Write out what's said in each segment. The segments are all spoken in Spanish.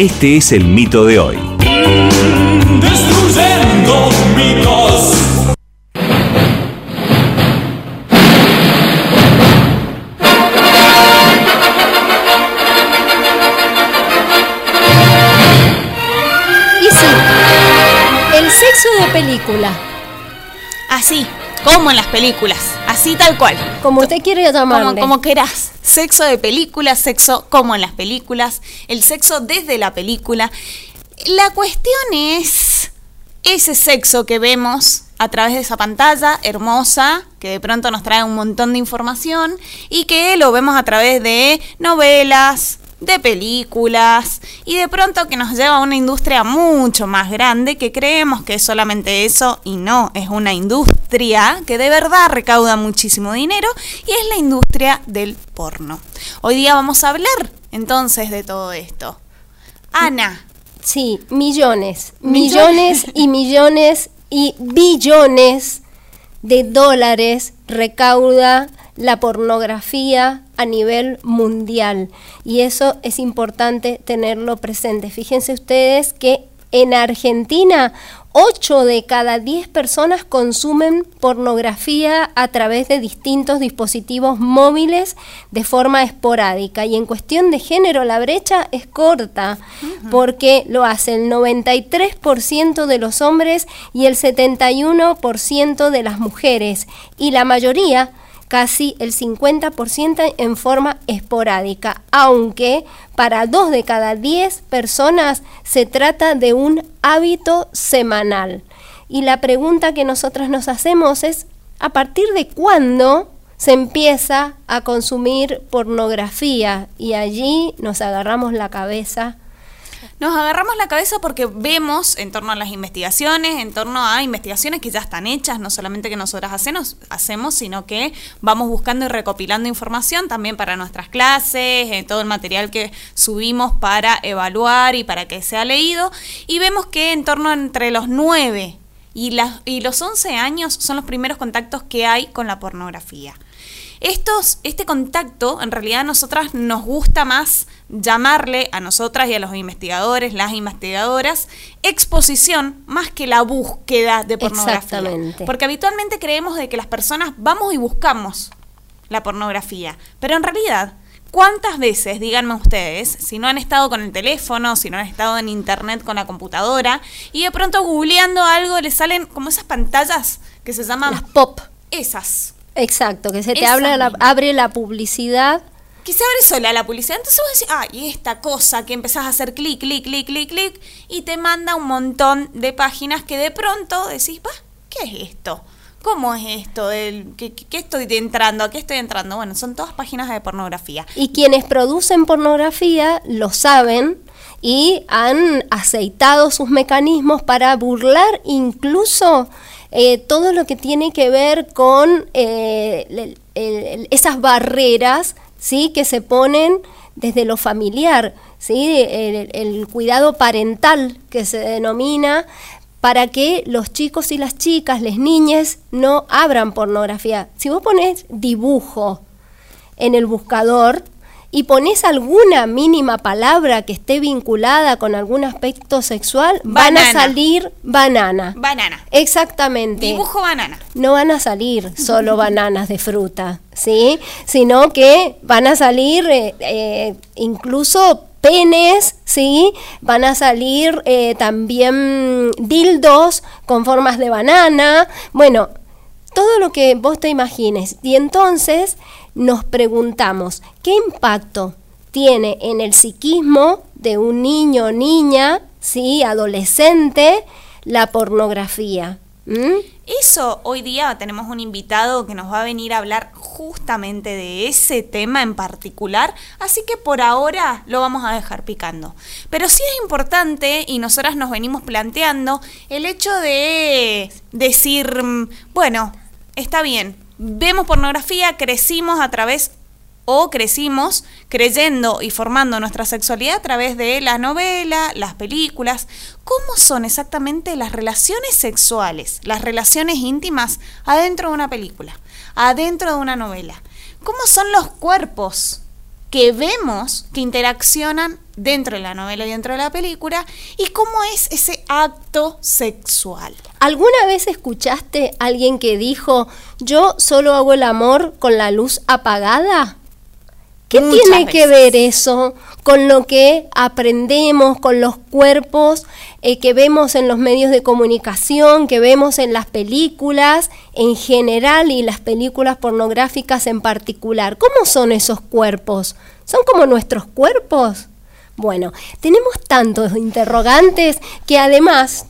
Este es el mito de hoy. Destruyendo mitos. Y sí, el sexo de película, Así, como en las películas, así tal cual. como usted quiere Como, llamarle. como querás. Sexo de película, sexo como en las películas, el sexo desde la película. La cuestión es ese sexo que vemos a través de esa pantalla hermosa, que de pronto nos trae un montón de información, y que lo vemos a través de novelas, de películas, y de pronto que nos lleva a una industria mucho más grande, que creemos que es solamente eso, y no, es una industria que de verdad recauda muchísimo dinero, y es la industria del porno. Hoy día vamos a hablar entonces de todo esto. Ana, Sí, millones, millones y millones y billones de dólares recauda la pornografía a nivel mundial. Y eso es importante tenerlo presente. Fíjense ustedes que en Argentina 8 de cada 10 personas consumen pornografía a través de distintos dispositivos móviles de forma esporádica. Y en cuestión de género la brecha es corta, porque lo hace el 93% de los hombres y el 71% de las mujeres. Y la mayoría casi el 50% en forma esporádica, aunque para dos de cada 10 personas se trata de un hábito semanal. Y la pregunta que nosotros nos hacemos es, ¿a partir de cuándo se empieza a consumir pornografía? Y allí nos agarramos la cabeza. Nos agarramos la cabeza porque vemos en torno a las investigaciones, en torno a investigaciones que ya están hechas, no solamente que nosotras hacemos, hacemos sino que vamos buscando y recopilando información también para nuestras clases, eh, todo el material que subimos para evaluar y para que sea leído, y vemos que en torno entre los 9 y, las, y los 11 años son los primeros contactos que hay con la pornografía. Estos, este contacto, en realidad a nosotras nos gusta más llamarle a nosotras y a los investigadores, las investigadoras, exposición más que la búsqueda de pornografía. Exactamente. Porque habitualmente creemos de que las personas vamos y buscamos la pornografía, pero en realidad, ¿cuántas veces, díganme ustedes, si no han estado con el teléfono, si no han estado en internet con la computadora, y de pronto googleando algo les salen como esas pantallas que se llaman Las pop. esas? Exacto, que se te habla la- abre la publicidad. que se abre sola la publicidad. Entonces vos decís, ah, y esta cosa que empezás a hacer clic, clic, clic, clic, clic, y te manda un montón de páginas que de pronto decís, va, ¿qué es esto? ¿Cómo es esto? del ¿Qué, qué- qué estoy entrando? ¿A qué estoy entrando? Bueno, son todas páginas de pornografía. Y quienes producen pornografía lo saben y han aceitado sus mecanismos para burlar incluso eh, todo lo que tiene que ver con eh, el- esas barreras ¿sí? que se ponen desde lo familiar, ¿sí? el, el cuidado parental que se denomina para que los chicos y las chicas, las niñas, no abran pornografía. Si vos pones dibujo, en el buscador y pones alguna mínima palabra que esté vinculada con algún aspecto sexual, van a salir banana. Banana. Exactamente. Dibujo banana. No van a salir solo bananas de fruta, ¿sí? Sino que van a salir eh, eh, incluso penes, ¿sí? Van a salir eh, también dildos con formas de banana. Bueno, todo lo que vos te imagines. Y entonces nos preguntamos, ¿qué impacto tiene en el psiquismo de un niño o niña, ¿sí? adolescente, la pornografía? ¿Mm? Eso, hoy día tenemos un invitado que nos va a venir a hablar justamente de ese tema en particular, así que por ahora lo vamos a dejar picando. Pero sí es importante, y nosotras nos venimos planteando, el hecho de decir, mm, bueno, está bien, vemos pornografía, crecimos a través o crecimos creyendo y formando nuestra sexualidad a través de la novela, las películas. ¿Cómo son exactamente las relaciones sexuales, las relaciones íntimas adentro de una película, adentro de una novela? ¿Cómo son los cuerpos que vemos que interaccionan dentro de la novela y dentro de la película y cómo es ese acto sexual. ¿Alguna vez escuchaste a alguien que dijo, yo solo hago el amor con la luz apagada? ¿Qué Muchas tiene que ver eso con lo que aprendemos, con los cuerpos eh, que vemos en los medios de comunicación, que vemos en las películas en general y las películas pornográficas en particular? ¿Cómo son esos cuerpos? ¿Son como nuestros cuerpos? Bueno, tenemos tantos interrogantes que además,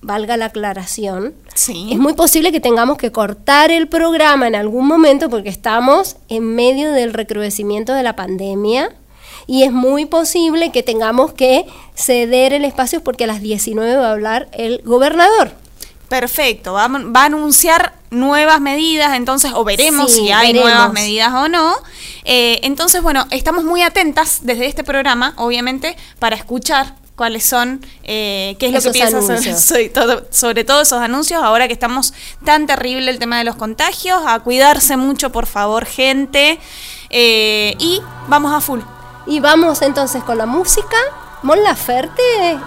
valga la aclaración, Sí. es muy posible que tengamos que cortar el programa en algún momento porque estamos en medio del recrudecimiento de la pandemia y es muy posible que tengamos que ceder el espacio porque a las 19 va a hablar el gobernador. Perfecto, va, a- va a anunciar nuevas medidas, entonces, o veremos Sí, si hay veremos. nuevas medidas o no. Eh, entonces, bueno, estamos muy atentas desde este programa, obviamente, para escuchar cuáles son, eh, qué es lo que piensa sobre, sobre todo, sobre todo esos anuncios, ahora que estamos tan terrible el tema de los contagios, a cuidarse mucho, por favor, gente, Eh, y vamos a full. Y vamos entonces con la música. Mon Laferte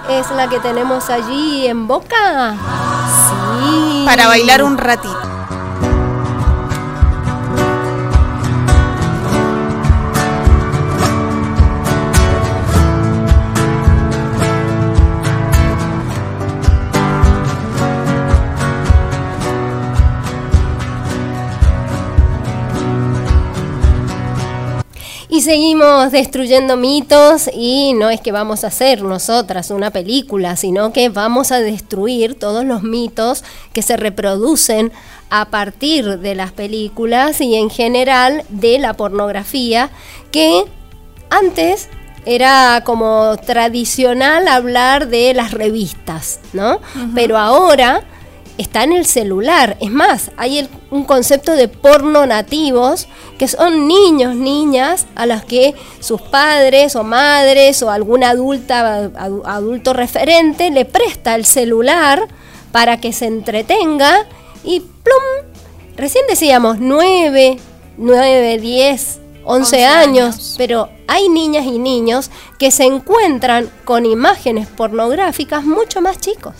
es la que tenemos allí en boca. Sí. Para bailar un ratito. Seguimos destruyendo mitos y no es que vamos a hacer nosotras una película, sino que vamos a destruir todos los mitos que se reproducen a partir de las películas y en general de la pornografía, que antes era como tradicional hablar de las revistas, ¿no? Pero ahora está en el celular. Es más, hay el- un concepto de porno nativos, que son niños, niñas, a los que sus padres o madres o algún adulta, adu- adulto referente le presta el celular para que se entretenga y plum. Recién decíamos 9, 9, 10, 11 11 años, años. pero hay niñas y niños que se encuentran con imágenes pornográficas mucho más chicos.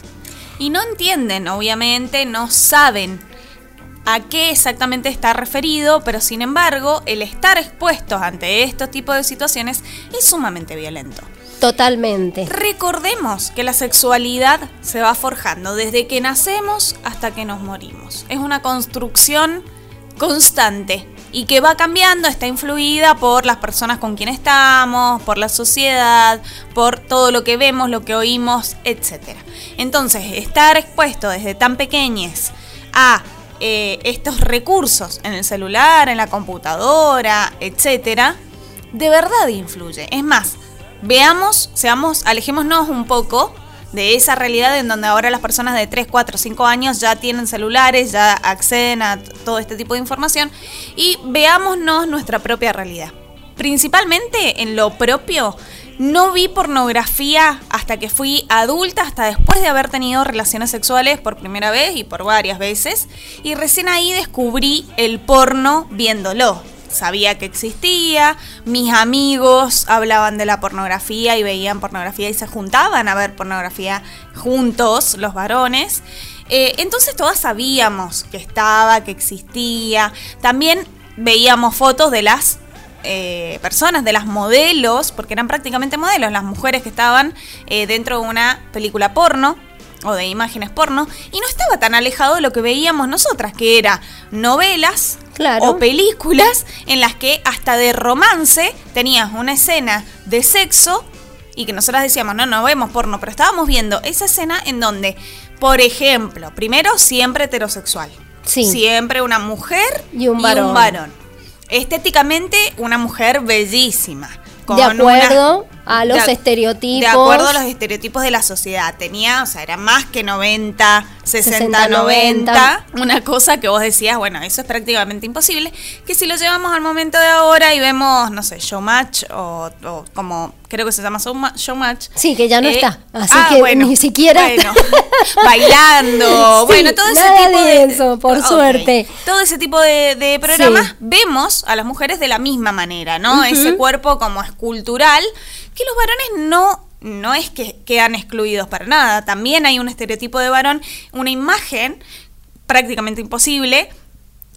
Y no entienden, obviamente, no saben a qué exactamente está referido, pero sin embargo, el estar expuestos ante estos tipos de situaciones es sumamente violento. Totalmente. Recordemos que la sexualidad se va forjando desde que nacemos hasta que nos morimos. Es una construcción constante y que va cambiando, está influida por las personas con quien estamos, por la sociedad, por todo lo que vemos, lo que oímos, etc. Entonces, estar expuesto desde tan pequeños a eh, estos recursos en el celular, en la computadora, etcétera, de verdad influye. Es más, veamos, seamos, alejémonos un poco de esa realidad en donde ahora las personas de 3, 4, 5 años ya tienen celulares, ya acceden a todo este tipo de información y veámonos nuestra propia realidad. Principalmente en lo propio, no vi pornografía hasta que fui adulta, hasta después de haber tenido relaciones sexuales por primera vez y por varias veces. Y recién ahí descubrí el porno viéndolo. Sabía que existía, mis amigos hablaban de la pornografía y veían pornografía y se juntaban a ver pornografía juntos, los varones. Eh, entonces todas sabíamos que estaba, que existía. También veíamos fotos de las eh, personas, de las modelos, porque eran prácticamente modelos, las mujeres que estaban eh, dentro de una película porno o de imágenes porno, y no estaba tan alejado de lo que veíamos nosotras, que era novelas Claro. o películas en las que hasta de romance tenías una escena de sexo y que nosotras decíamos, no, no vemos porno, pero estábamos viendo esa escena en donde, por ejemplo, primero siempre heterosexual, Sí. siempre una mujer Y un varón. Estéticamente, una mujer bellísima. De acuerdo. una- a los de, estereotipos. De acuerdo a los estereotipos de la sociedad. Tenía, o sea, era más que 90, 60, 60, 90. Una cosa que vos decías, bueno, eso es prácticamente imposible. Que si lo llevamos al momento de ahora y vemos, no sé, Showmatch o, o como creo que se llama Showma- Showmatch. Sí, que ya no Eh, está. Así ah, que bueno, ni siquiera. bueno, bailando, Sí, bueno, todo ese tipo de eso, por suerte. Todo ese tipo de, de programas Sí. vemos a las mujeres de la misma manera, ¿no? Ese cuerpo como escultural, que los varones no. No es que quedan excluidos para nada. También hay un estereotipo de varón, una imagen prácticamente imposible.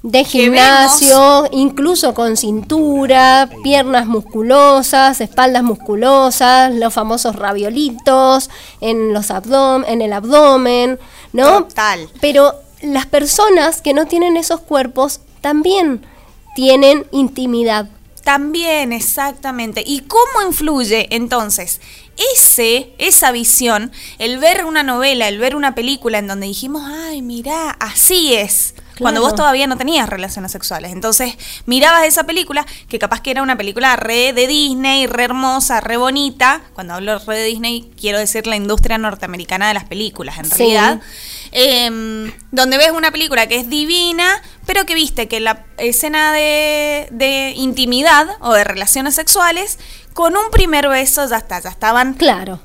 De gimnasio, incluso con cintura, piernas musculosas, espaldas musculosas, los famosos raviolitos en los abdom en el abdomen, ¿no? Total. Pero las personas que no tienen esos cuerpos también tienen intimidad. También, exactamente. ¿Y cómo influye entonces ese, esa visión, el ver una novela, el ver una película en donde dijimos, ay, mirá, así es? Cuando Claro. vos todavía no tenías relaciones sexuales. Entonces, mirabas esa película, que capaz que era una película re de Disney, re hermosa, re bonita. Cuando hablo re de Disney, quiero decir la industria norteamericana de las películas, en Sí. realidad. Em, donde ves una película que es divina, pero que viste que la escena de, de intimidad o de relaciones sexuales, con un primer beso ya está, ya estaban Claro.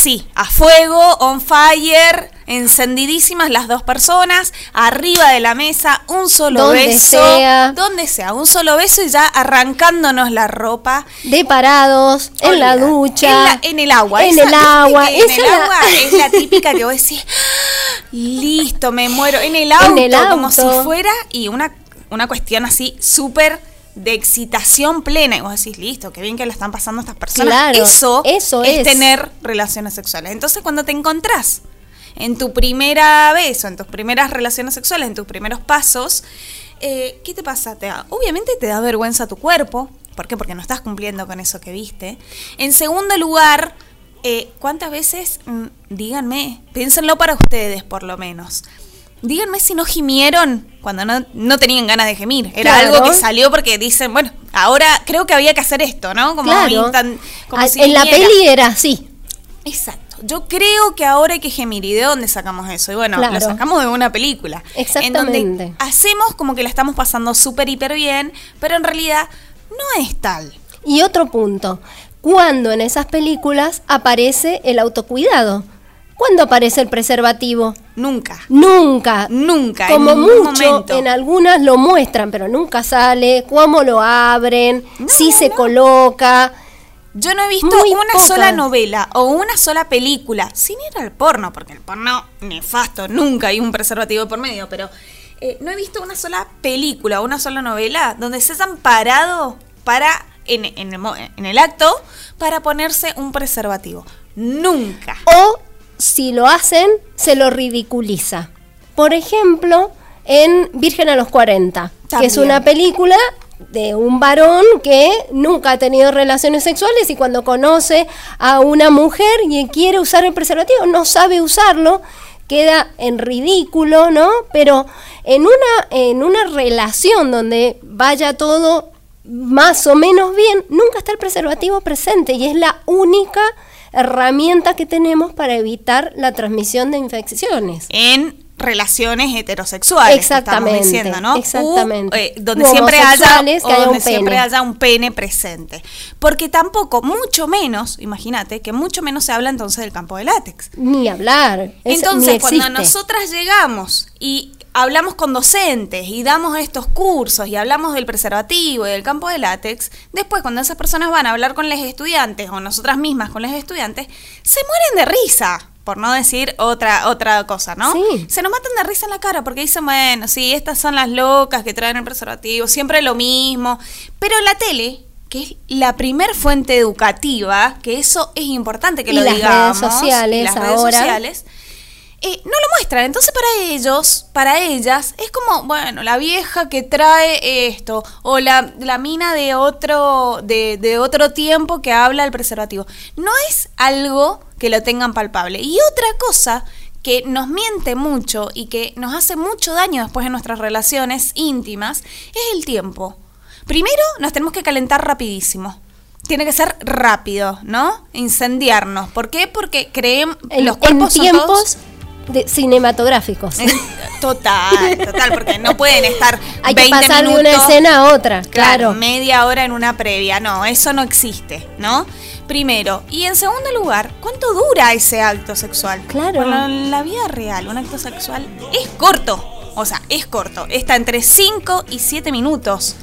Así, a fuego, on fire, encendidísimas las dos personas, arriba de la mesa, un solo Donde beso, sea. donde sea, un solo beso y ya arrancándonos la ropa. De parados, en la Olvida. ducha. En, la- en el agua. En Esa- el agua. En el la- agua es la típica que vos decís, "Ah, listo, me muero. En el auto, En el como si fuera, y una, una cuestión así súper de excitación plena. Y vos decís, listo, qué bien que la están pasando estas personas. Claro, eso, eso es, es. tener relaciones sexuales. Entonces, cuando te encontrás en tu primera vez o en tus primeras relaciones sexuales, en tus primeros pasos, eh, ¿qué te pasa? Te da- obviamente te da vergüenza tu cuerpo. ¿Por qué? Porque no estás cumpliendo con eso que viste. En segundo lugar, eh, ¿cuántas veces, mm, díganme, piénsenlo para ustedes por lo menos, díganme si no gimieron cuando no, no tenían ganas de gemir. Era Claro. algo que salió porque dicen, bueno, ahora creo que había que hacer esto, ¿no? Como claro. como Ah, si en la peli era así. Exacto. Yo creo que ahora hay que gemir. ¿Y de dónde sacamos eso? Y bueno, Claro. lo sacamos de una película. En donde Exactamente. hacemos como que la estamos pasando súper, hiper bien, pero en realidad no es tal. Y otro punto, cuando en esas películas aparece el autocuidado. ¿Cuándo aparece el preservativo? Nunca. Nunca. Nunca. Como en mucho, momento. en algunas lo muestran, pero nunca sale, cómo lo abren, No, si no, se no. coloca. Yo no he visto Muy una sola novela o una sola película, sin ir al porno, porque el porno nefasto, nunca hay un preservativo por medio, pero eh, no he visto una sola película o una sola novela donde se hayan parado para, en, en el, en el acto, para ponerse un preservativo. Nunca. O si lo hacen, se lo ridiculiza. Por ejemplo, en Virgen a los 40, que es una película de un varón que nunca ha tenido relaciones sexuales y cuando conoce a una mujer y quiere usar el preservativo, no sabe usarlo, queda en ridículo, ¿no? Pero en una, en una relación donde vaya todo más o menos bien, nunca está el preservativo presente y es la única herramienta que tenemos para evitar la transmisión de infecciones. en relaciones heterosexuales. que estamos Exactamente, diciendo, ¿no? exactamente. U, eh, donde siempre haya, que donde un siempre pene. haya un pene presente. Porque tampoco, mucho menos, imagínate, que mucho menos se habla entonces del campo de látex. Ni hablar. es- Entonces, ni cuando nosotras llegamos y hablamos con docentes y damos estos cursos y hablamos del preservativo y del campo de látex, después cuando esas personas van a hablar con los estudiantes o nosotras mismas con los estudiantes, se mueren de risa. Por no decir otra, otra cosa, ¿no? Sí. Se nos matan de risa en la cara porque dicen, bueno, sí, estas son las locas que traen el preservativo, siempre lo mismo. Pero la tele, que es la primer fuente educativa, que eso es importante que Y lo las digamos. redes sociales y las redes sociales, eh, no lo muestran. Entonces para ellos, para ellas, es como, bueno, la vieja que trae esto, o la, la mina de otro, de, de otro tiempo que habla del preservativo. No es algo que lo tengan palpable. Y otra cosa que nos miente mucho y que nos hace mucho daño después en nuestras relaciones íntimas es el tiempo. Primero, nos tenemos que calentar rapidísimo. tiene que ser rápido, ¿no? Incendiarnos. ¿Por qué? Porque creemos En, los en cuerpos son tiempos todos- de- cinematográficos. Eh, Total, total, porque no pueden estar Hay que 20 pasar de una minutos, escena a otra, claro, claro. media hora en una previa. No, eso no existe, ¿no? Primero. Y en segundo lugar, ¿cuánto dura ese acto sexual? Claro. Bueno, en la vida real, un acto sexual es corto. O sea, es corto. Está entre 5 y 7 minutos.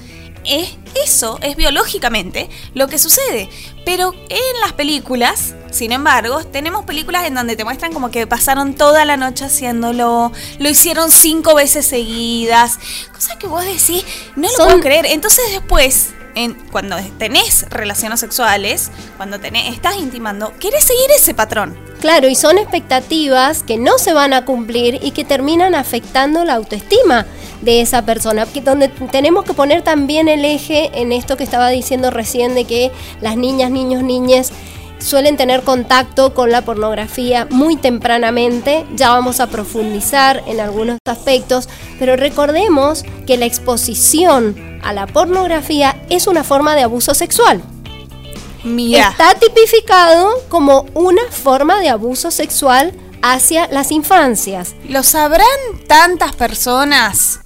Es, eso es biológicamente lo que sucede. Pero en las películas, sin embargo, tenemos películas en donde te muestran como que pasaron toda la noche haciéndolo, lo hicieron cinco veces seguidas, cosa que vos decís, no lo Son- puedo creer. Entonces después, cuando tenés relaciones sexuales, cuando tenés, estás intimando, querés seguir ese patrón. Claro, y son expectativas que no se van a cumplir y que terminan afectando la autoestima de esa persona, donde tenemos que poner también el eje en esto que estaba diciendo recién de que las niñas, niños, niñas suelen tener contacto con la pornografía muy tempranamente, ya vamos a profundizar en algunos aspectos, pero recordemos que la exposición a la pornografía es una forma de abuso sexual. Mira, Está tipificado como una forma de abuso sexual hacia las infancias. ¿lo sabrán tantas personas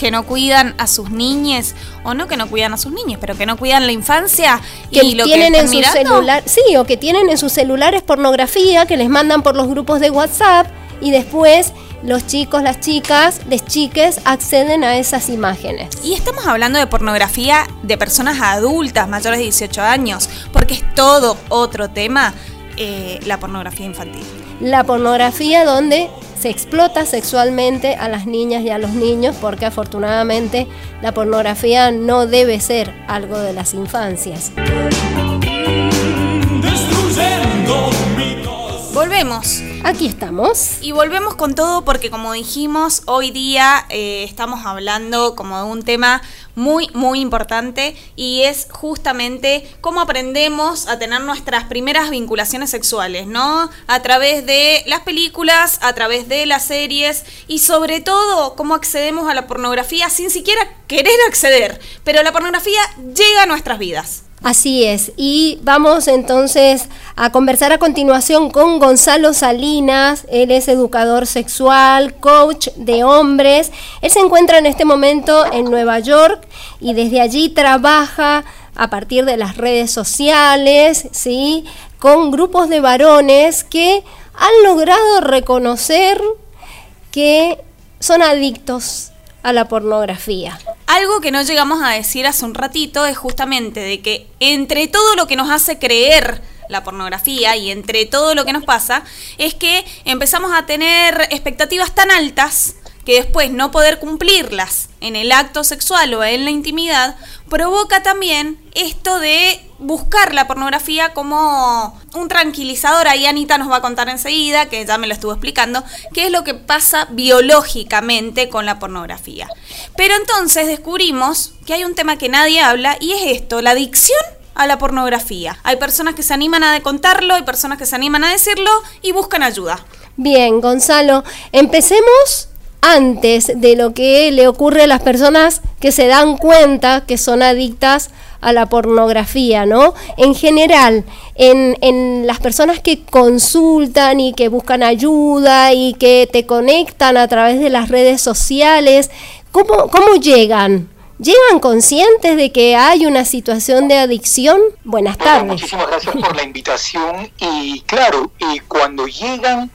que no cuidan a sus niñes? O no que no cuidan a sus niños, pero que no cuidan la infancia Que y lo tienen que en están su mirando? celular, sí, o que tienen en sus celulares pornografía que les mandan por los grupos de WhatsApp y después los chicos, las chicas, les chiques acceden a esas imágenes. Y estamos hablando de pornografía de personas adultas mayores de 18 años, porque es todo otro tema eh, la pornografía infantil. La pornografía donde se explota sexualmente a las niñas y a los niños porque afortunadamente la pornografía no debe ser algo de las infancias. Volvemos. Aquí estamos. Y volvemos con todo porque como dijimos, hoy día eh, estamos hablando como de un tema muy, muy importante y es justamente cómo aprendemos a tener nuestras primeras vinculaciones sexuales, ¿no? A través de las películas, a través de las series y sobre todo cómo accedemos a la pornografía sin siquiera querer acceder, pero la pornografía llega a nuestras vidas. Así es, y vamos entonces a conversar a continuación con Gonzalo Salinas, él es educador sexual, coach de hombres, él se encuentra en este momento en Nueva York y desde allí trabaja a partir de las redes sociales, ¿sí? con grupos de varones que han logrado reconocer que son adictos a la pornografía. Algo que no llegamos a decir hace un ratito es justamente de que entre todo lo que nos hace creer la pornografía y entre todo lo que nos pasa es que empezamos a tener expectativas tan altas que después no poder cumplirlas en el acto sexual o en la intimidad provoca también esto de buscar la pornografía como un tranquilizador. Ahí Anita nos va a contar enseguida, que ya me lo estuvo explicando, qué es lo que pasa biológicamente con la pornografía. Pero entonces descubrimos que hay un tema que nadie habla y es esto, la adicción a la pornografía. Hay personas que se animan a contarlo, hay personas que se animan a decirlo y buscan ayuda. Bien, Gonzalo, empecemos antes de lo que le ocurre a las personas que se dan cuenta que son adictas a la pornografía, ¿no? En general, en, en las personas que consultan y que buscan ayuda y que te conectan a través de las redes sociales, ¿cómo, cómo llegan? ¿Llegan conscientes de que hay una situación de adicción? Buenas Bueno, tardes. muchísimas gracias por la invitación y claro, eh, cuando llegan,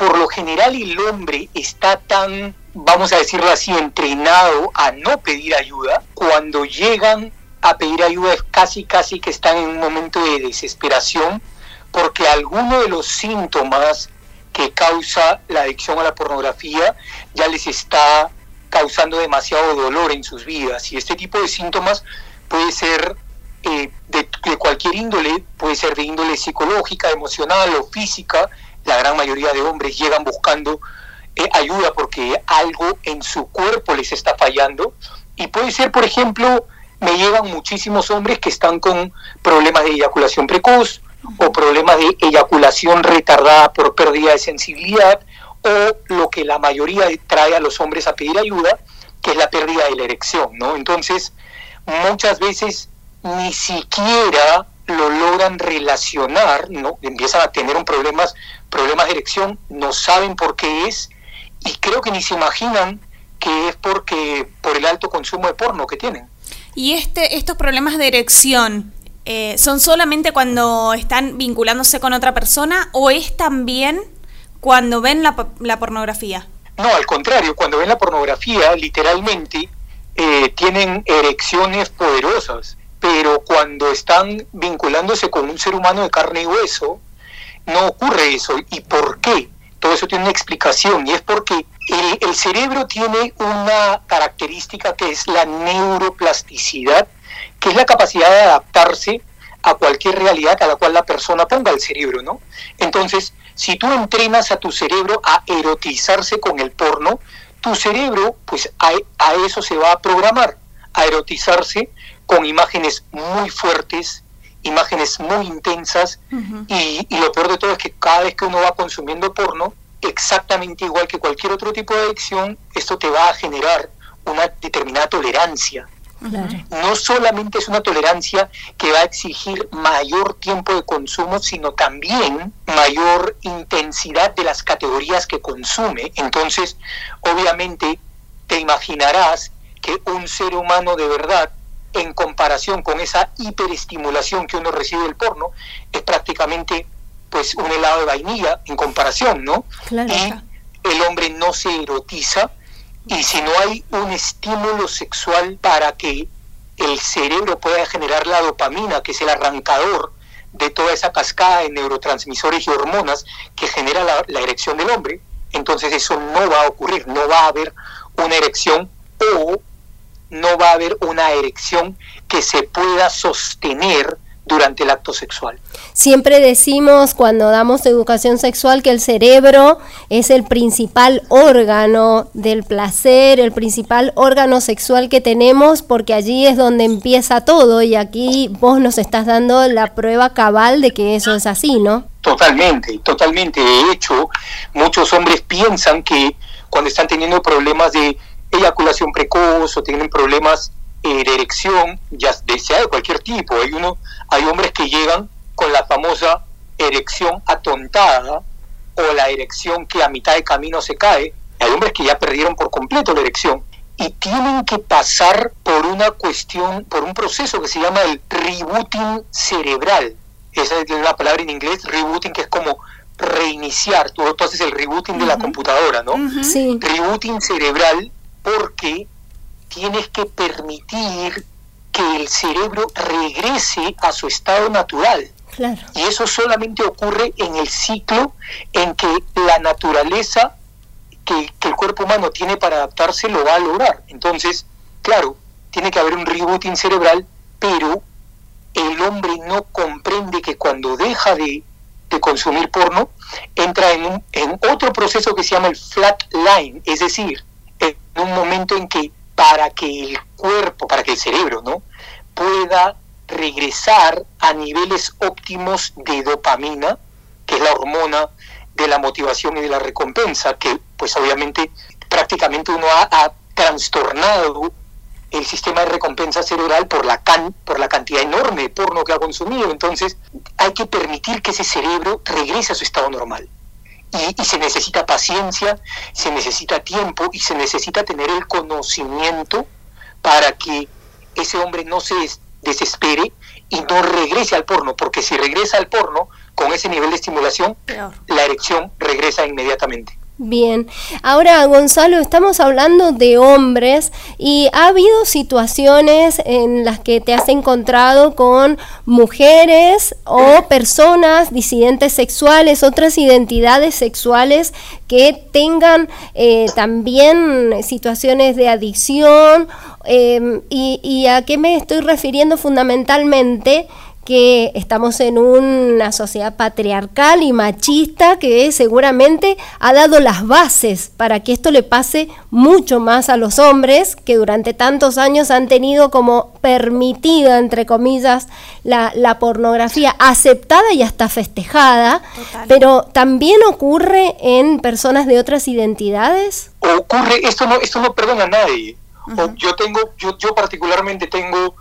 por lo general el hombre está tan, vamos a decirlo así, entrenado a no pedir ayuda. Cuando llegan a pedir ayuda es casi, casi que están en un momento de desesperación porque alguno de los síntomas que causa la adicción a la pornografía ya les está causando demasiado dolor en sus vidas y este tipo de síntomas puede ser eh, de, de cualquier índole, puede ser de índole psicológica, emocional o física. La gran mayoría de hombres llegan buscando eh, ayuda porque algo en su cuerpo les está fallando. Y puede ser, por ejemplo, me llegan muchísimos hombres que están con problemas de eyaculación precoz o problemas de eyaculación retardada por pérdida de sensibilidad o lo que la mayoría trae a los hombres a pedir ayuda, que es la pérdida de la erección, ¿no? Entonces, muchas veces ni siquiera lo logran relacionar, ¿no? empiezan a tener un problemas, problemas de erección, no saben por qué es y creo que ni se imaginan que es porque por el alto consumo de porno que tienen. Y este, estos problemas de erección, eh, ¿son solamente cuando están vinculándose con otra persona o es también cuando ven la, la pornografía? No, al contrario, cuando ven la pornografía, literalmente eh, tienen erecciones poderosas, pero cuando están vinculándose con un ser humano de carne y hueso, no ocurre eso. ¿Y por qué? Todo eso tiene una explicación y es porque el, cerebro tiene una característica que es la neuroplasticidad, que es la capacidad de adaptarse a cualquier realidad a la cual la persona ponga el cerebro, ¿no? Entonces, si tú entrenas a tu cerebro a erotizarse con el porno, tu cerebro, pues a, a eso se va a programar, a erotizarse con imágenes muy fuertes, imágenes muy intensas, y, y lo peor de todo es que cada vez que uno va consumiendo porno, exactamente igual que cualquier otro tipo de adicción, esto te va a generar una determinada tolerancia. No solamente es una tolerancia que va a exigir mayor tiempo de consumo, sino también mayor intensidad de las categorías que consume. Entonces, obviamente, te imaginarás que un ser humano de verdad, en comparación con esa hiperestimulación que uno recibe del porno, es prácticamente pues un helado de vainilla en comparación, ¿no? Y el hombre no se erotiza y si no hay un estímulo sexual para que el cerebro pueda generar la dopamina, que es el arrancador de toda esa cascada de neurotransmisores y hormonas que genera la, la erección del hombre, entonces eso no va a ocurrir, no va a haber una erección o no va a haber una erección que se pueda sostener durante el acto sexual. Siempre decimos cuando damos educación sexual que el cerebro es el principal órgano del placer, el principal órgano sexual que tenemos porque allí es donde empieza todo y aquí vos nos estás dando la prueba cabal de que eso es así, ¿no? Totalmente, totalmente. De hecho, muchos hombres piensan que cuando están teniendo problemas de eyaculación precoz o tienen problemas eh, de erección, ya sea de cualquier tipo, hay uno, hay hombres que llegan con la famosa erección atontada o la erección que a mitad de camino se cae. Hay hombres que ya perdieron por completo la erección y tienen que pasar por una cuestión, por un proceso que se llama el rebooting cerebral. Esa es la palabra en inglés, rebooting, que es como reiniciar. Tú, tú haces el rebooting de la computadora, ¿no? Sí. Rebooting cerebral porque tienes que permitir que el cerebro regrese a su estado natural. Claro. Y eso solamente ocurre en el ciclo en que la naturaleza que, que, el cuerpo humano tiene para adaptarse lo va a lograr. Entonces, claro, tiene que haber un rebooting cerebral, pero el hombre no comprende que cuando deja de, de consumir porno, entra en, un, en otro proceso que se llama el flat line, es decir, en un momento en que para que el cuerpo, para que el cerebro, ¿no? pueda regresar a niveles óptimos de dopamina, que es la hormona de la motivación y de la recompensa, que pues obviamente prácticamente uno ha, ha trastornado el sistema de recompensa cerebral por la, can, por la cantidad enorme de porno que ha consumido. Entonces hay que permitir que ese cerebro regrese a su estado normal. Y, y, se necesita paciencia, se necesita tiempo y se necesita tener el conocimiento para que ese hombre no se desespere y no regrese al porno, porque si regresa al porno con ese nivel de estimulación, Peor. la erección regresa inmediatamente. Bien, ahora Gonzalo, estamos hablando de hombres y ha habido situaciones en las que te has encontrado con mujeres o personas disidentes sexuales, otras identidades sexuales que tengan eh, también situaciones de adicción eh, y, y a qué me estoy refiriendo fundamentalmente que estamos en una sociedad patriarcal y machista que seguramente ha dado las bases para que esto le pase mucho más a los hombres que durante tantos años han tenido como permitida, entre comillas, la, la pornografía aceptada y hasta festejada, Total. pero también ocurre en personas de otras identidades. Ocurre, esto no, esto no perdona a nadie. Uh -huh. Yo tengo, yo, yo particularmente tengo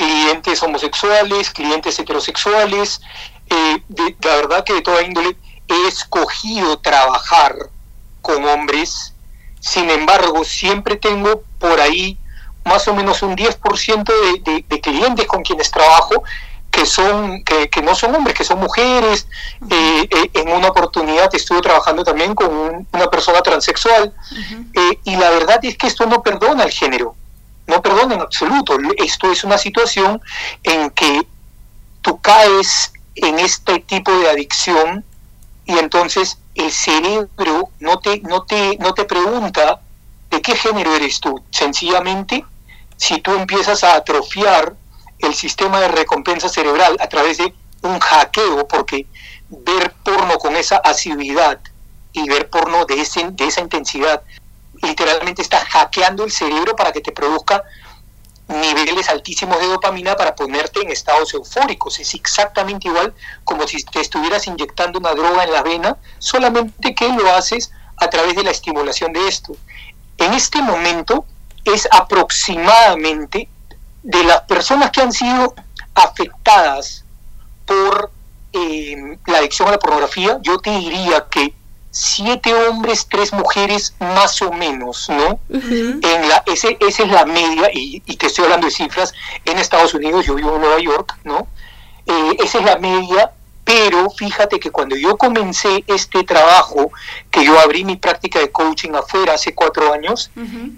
clientes homosexuales, clientes heterosexuales, eh, de, la verdad que de toda índole he escogido trabajar con hombres, sin embargo siempre tengo por ahí más o menos un 10% de, de, clientes con quienes trabajo que son que, que, no son hombres, que son mujeres. Eh, eh, en una oportunidad estuve trabajando también con una persona transexual. Y la verdad es que esto no perdona el género no perdona en absoluto. Esto es una situación en que tú caes en este tipo de adicción y entonces el cerebro no te, no te, no te pregunta de qué género eres tú. Sencillamente, si tú empiezas a atrofiar el sistema de recompensa cerebral a través de un hackeo, porque ver porno con esa asiduidad y ver porno de, esa intensidad literalmente está hackeando el cerebro para que te produzca niveles altísimos de dopamina para ponerte en estados eufóricos. Es exactamente igual como si te estuvieras inyectando una droga en la vena, solamente que lo haces a través de la estimulación de esto. En este momento es aproximadamente de las personas que han sido afectadas por eh, la adicción a la pornografía, yo te diría que siete hombres, tres mujeres, más o menos, ¿no? en la, ese, esa es la media, y, y, te estoy hablando de cifras, en Estados Unidos, yo vivo en Nueva York, ¿no? Eh, esa es la media, pero fíjate que cuando yo comencé este trabajo, que yo abrí mi práctica de coaching afuera hace cuatro años,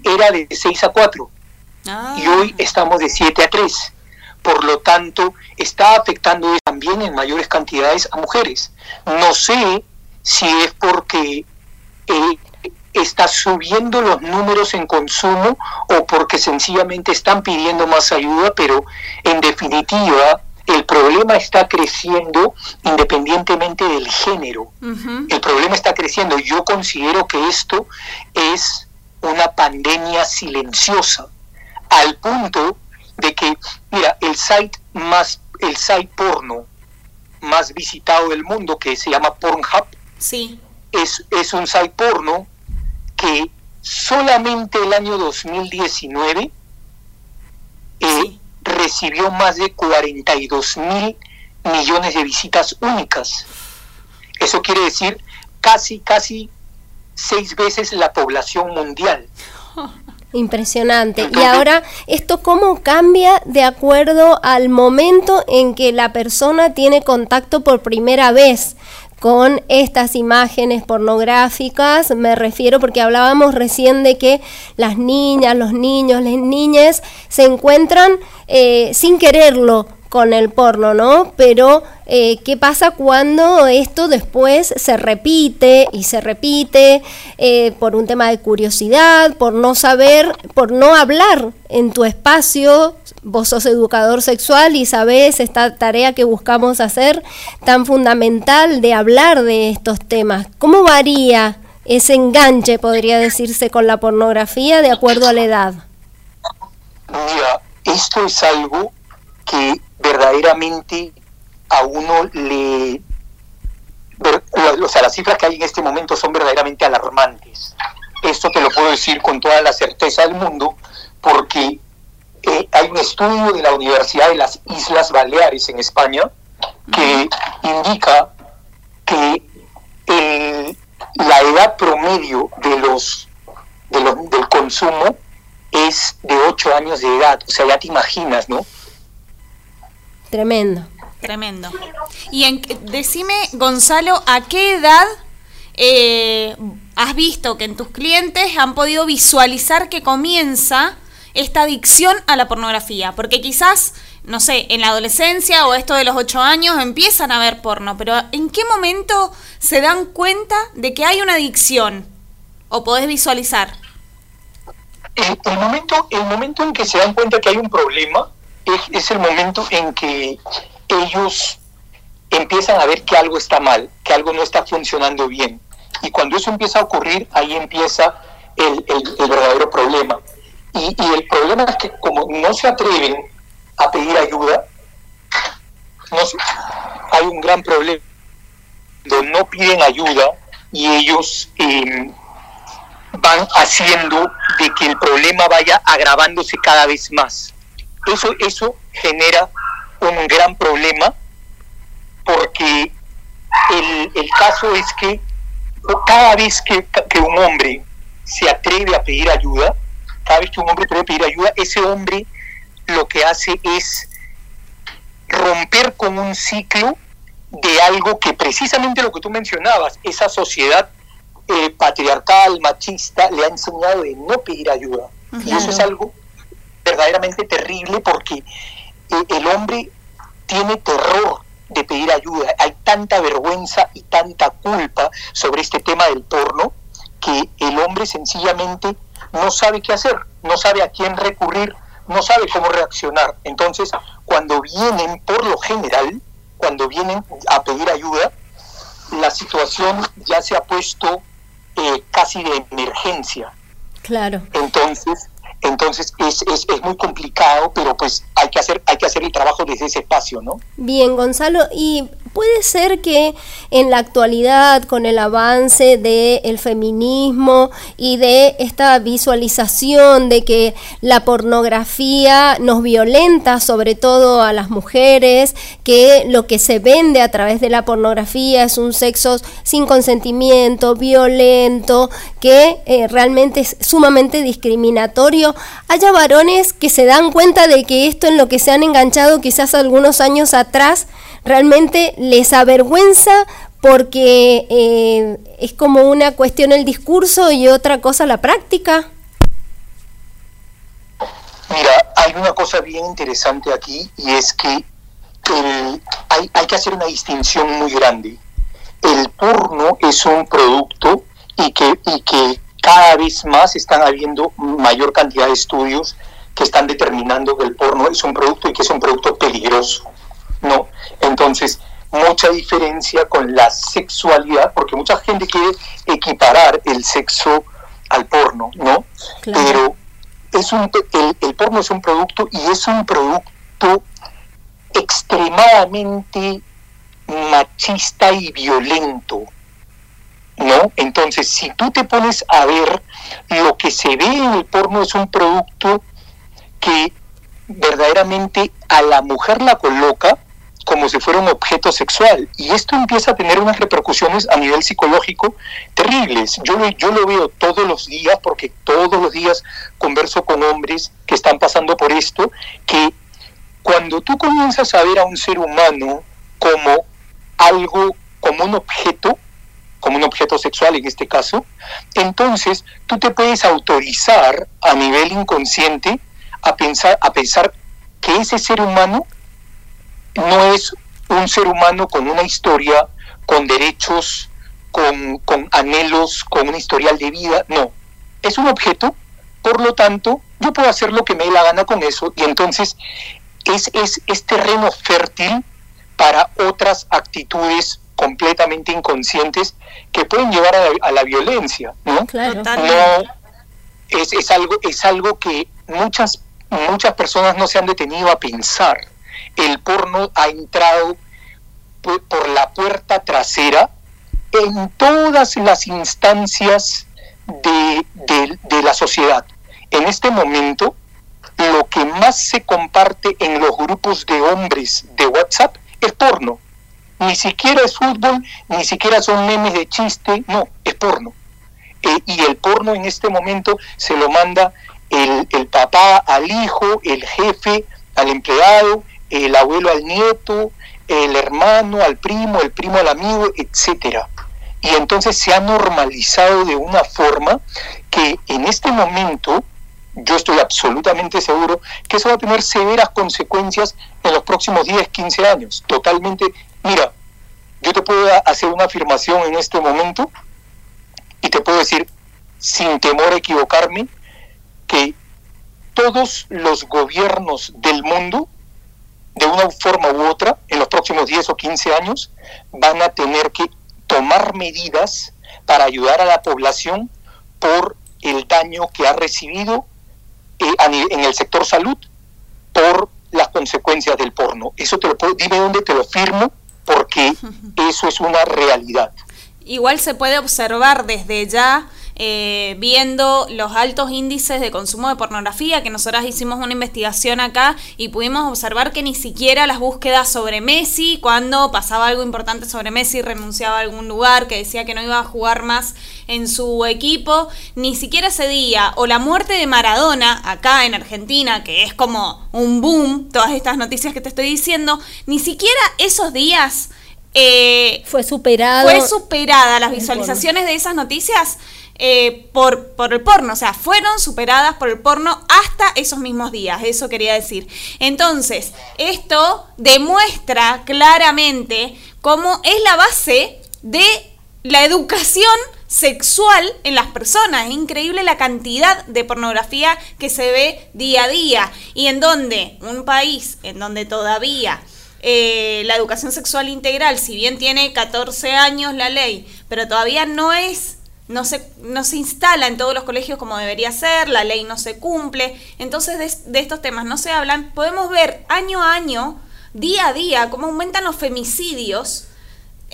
era de seis a cuatro, ah. y hoy estamos de siete a tres. Por lo tanto, está afectando también en mayores cantidades a mujeres. No sé si es porque eh, está subiendo los números en consumo o porque sencillamente están pidiendo más ayuda, pero en definitiva el problema está creciendo independientemente del género. El problema está creciendo. Yo considero que esto es una pandemia silenciosa, al punto de que, mira, el site más, el site porno más visitado del mundo, que se llama Pornhub, Sí. Es, es un site porno que solamente el año 2019 eh, recibió más de 42 mil millones de visitas únicas. Eso quiere decir casi, casi seis veces la población mundial. Impresionante. y ahora, ¿esto cómo cambia de acuerdo al momento en que la persona tiene contacto por primera vez? Con estas imágenes pornográficas, me refiero porque hablábamos recién de que las niñas, los niños, las niñas se encuentran eh, sin quererlo con el porno, ¿no? Pero eh, ¿qué pasa cuando esto después se repite y se repite eh, por un tema de curiosidad, por no saber, por no hablar en tu espacio? Vos sos educador sexual y sabés esta tarea que buscamos hacer tan fundamental de hablar de estos temas. ¿Cómo varía ese enganche, podría decirse, con la pornografía de acuerdo a la edad? Mira, esto es algo que verdaderamente a uno le... O sea, las cifras que hay en este momento son verdaderamente alarmantes. Esto te lo puedo decir con toda la certeza del mundo porque eh, hay un estudio de la Universidad de las Islas Baleares en España que indica que la edad promedio de los, de los, del consumo es de 8 años de edad. O sea, ya te imaginas, ¿no? Tremendo. Tremendo. Y en, decime, Gonzalo, ¿a qué edad eh, has visto que en tus clientes han podido visualizar que comienza esta adicción a la pornografía? Porque quizás, no sé, en la adolescencia o esto de los ocho años empiezan a ver porno, pero ¿en qué momento se dan cuenta de que hay una adicción? ¿O podés visualizar? el, momento, el momento en que se dan cuenta que hay un problema es, el momento en que ellos empiezan a ver que algo está mal, que algo no está funcionando bien. Y cuando eso empieza a ocurrir, ahí empieza el, verdadero problema. Y, el problema es que como no se atreven a pedir ayuda, hay un gran problema. Cuando no piden ayuda y ellos em, van haciendo de que el problema vaya agravándose cada vez más eso, eso genera un gran problema porque el, el caso es que cada vez que, que un hombre se atreve a pedir ayuda, cada vez que un hombre puede pedir ayuda, ese hombre lo que hace es romper con un ciclo de algo que precisamente lo que tú mencionabas, esa sociedad eh, patriarcal, machista, le ha enseñado de no pedir ayuda. Y eso es algo verdaderamente terrible porque eh, el hombre tiene terror de pedir ayuda. Hay tanta vergüenza y tanta culpa sobre este tema del porno que el hombre sencillamente no sabe qué hacer, no sabe a quién recurrir, no sabe cómo reaccionar. Entonces, cuando vienen, por lo general, cuando vienen a pedir ayuda, la situación ya se ha puesto eh, casi de emergencia. Claro. Entonces, entonces es, es, es, muy complicado, pero pues hay que hacer, hay que hacer el trabajo desde ese espacio, ¿no? Bien, Gonzalo, y puede ser que en la actualidad, con el avance del feminismo y de esta visualización de que la pornografía nos violenta, sobre todo a las mujeres, que lo que se vende a través de la pornografía es un sexo sin consentimiento, violento, que eh, realmente es sumamente discriminatorio, haya varones que se dan cuenta de que esto en lo que se han enganchado quizás algunos años atrás, realmente les avergüenza porque eh, es como una cuestión el discurso y otra cosa la práctica. Mira, hay una cosa bien interesante aquí y es que hay, hay que hacer una distinción muy grande. El porno es un producto y que, y que cada vez más están habiendo mayor cantidad de estudios que están determinando que el porno es un producto y que es un producto peligroso. ¿no? Entonces, mucha diferencia con la sexualidad, porque mucha gente quiere equiparar el sexo al porno, ¿no? Pero es un, el, el porno es un producto y es un producto extremadamente machista y violento, ¿no? Entonces, si tú te pones a ver, lo que se ve en el porno es un producto que verdaderamente a la mujer la coloca como si fuera un objeto sexual. Y esto empieza a tener unas repercusiones a nivel psicológico terribles. Yo lo, yo lo veo todos los días, porque todos los días converso con hombres que están pasando por esto, que cuando tú comienzas a ver a un ser humano como algo, como un objeto, como un objeto sexual en este caso, entonces tú te puedes autorizar a nivel inconsciente a pensar, a pensar que ese ser humano no es un ser humano con una historia, con derechos, con, con anhelos, con un historial de vida, no, es un objeto, por lo tanto, yo puedo hacer lo que me dé la gana con eso y entonces es, es, es terreno fértil para otras actitudes completamente inconscientes que pueden llevar a la, a la violencia, ¿no? Claro. No, es, es, algo, es algo que muchas, muchas personas no se han detenido a pensar. El porno ha entrado por, por la puerta trasera en todas las instancias de, de, de la sociedad. En este momento, lo que más se comparte en los grupos de hombres de WhatsApp es porno. Ni siquiera es fútbol, ni siquiera son memes de chiste, no, es porno. Eh, y el porno en este momento se lo manda el, el, papá al hijo, el jefe al empleado, el abuelo al nieto, el hermano al primo, el primo al amigo, etcétera. Y entonces se ha normalizado de una forma que en este momento yo estoy absolutamente seguro que eso va a tener severas consecuencias en los próximos 10, 15 años. Totalmente, mira, yo te puedo hacer una afirmación en este momento y te puedo decir, sin temor a equivocarme, que todos los gobiernos del mundo, de una forma u otra, en los próximos 10 o 15 años, van a tener que tomar medidas para ayudar a la población por el daño que ha recibido eh, en el sector salud por las consecuencias del porno. Eso te lo puedo, dime dónde te lo firmo, porque eso es una realidad. Igual se puede observar desde ya eh, viendo los altos índices de consumo de pornografía, que nosotras hicimos una investigación acá y pudimos observar que ni siquiera las búsquedas sobre Messi, cuando pasaba algo importante sobre Messi, renunciaba a algún lugar, que decía que no iba a jugar más en su equipo, ni siquiera ese día, o la muerte de Maradona acá en Argentina, que es como un boom, todas estas noticias que te estoy diciendo, ni siquiera esos días... Eh, fue superado. Fue superada las visualizaciones de esas noticias eh, por, el porno, o sea, fueron superadas por el porno hasta esos mismos días, eso quería decir. Entonces, esto demuestra claramente cómo es la base de la educación sexual en las personas. Es increíble la cantidad de pornografía que se ve día a día y en donde un país en donde todavía eh, la educación sexual integral, si bien tiene 14 años la ley, pero todavía no es no se, no se instala en todos los colegios como debería ser, la ley no se cumple, entonces de, de estos temas no se hablan, podemos ver año a año, día a día, cómo aumentan los femicidios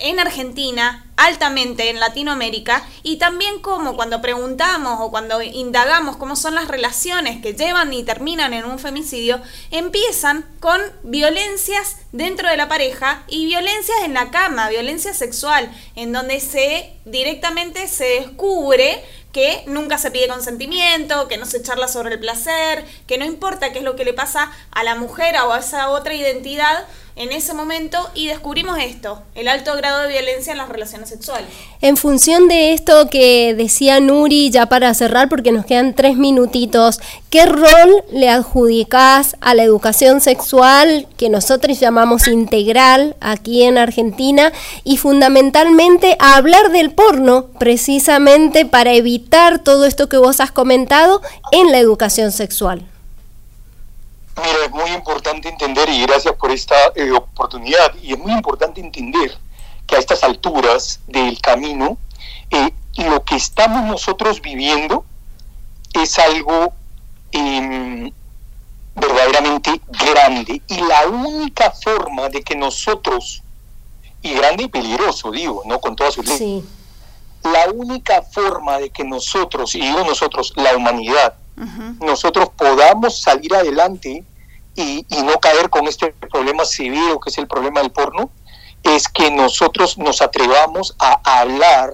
en Argentina, altamente en Latinoamérica, y también como cuando preguntamos o cuando indagamos cómo son las relaciones que llevan y terminan en un femicidio, empiezan con violencias dentro de la pareja y violencias en la cama, violencia sexual, en donde se directamente se descubre que nunca se pide consentimiento, que no se charla sobre el placer, que no importa qué es lo que le pasa a la mujer o a esa otra identidad, en ese momento y descubrimos esto, el alto grado de violencia en las relaciones sexuales. En función de esto que decía Nuri, ya para cerrar, porque nos quedan tres minutitos, ¿qué rol le adjudicás a la educación sexual que nosotros llamamos integral aquí en Argentina y fundamentalmente a hablar del porno precisamente para evitar todo esto que vos has comentado en la educación sexual? Muy importante entender, y gracias por esta eh, oportunidad, y es muy importante entender que a estas alturas del camino, eh, lo que estamos nosotros viviendo es algo em, verdaderamente grande, y la única forma de que nosotros, y grande y peligroso, digo, ¿no? Con todas sus leyes, la única forma de que nosotros, y digo nosotros, la humanidad, nosotros podamos salir adelante y, no caer con este problema severo que es el problema del porno, es que nosotros nos atrevamos a hablar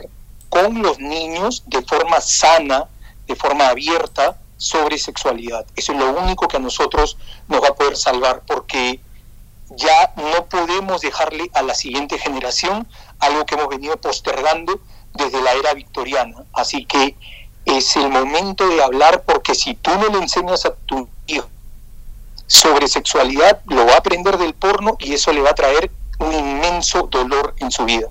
con los niños de forma sana, de forma abierta, sobre sexualidad. Eso es lo único que a nosotros nos va a poder salvar, porque ya no podemos dejarle a la siguiente generación algo que hemos venido postergando desde la era victoriana. Así que es el momento de hablar, porque si tú no le enseñas a tu sobre sexualidad, lo va a aprender del porno y eso le va a traer un inmenso dolor en su vida.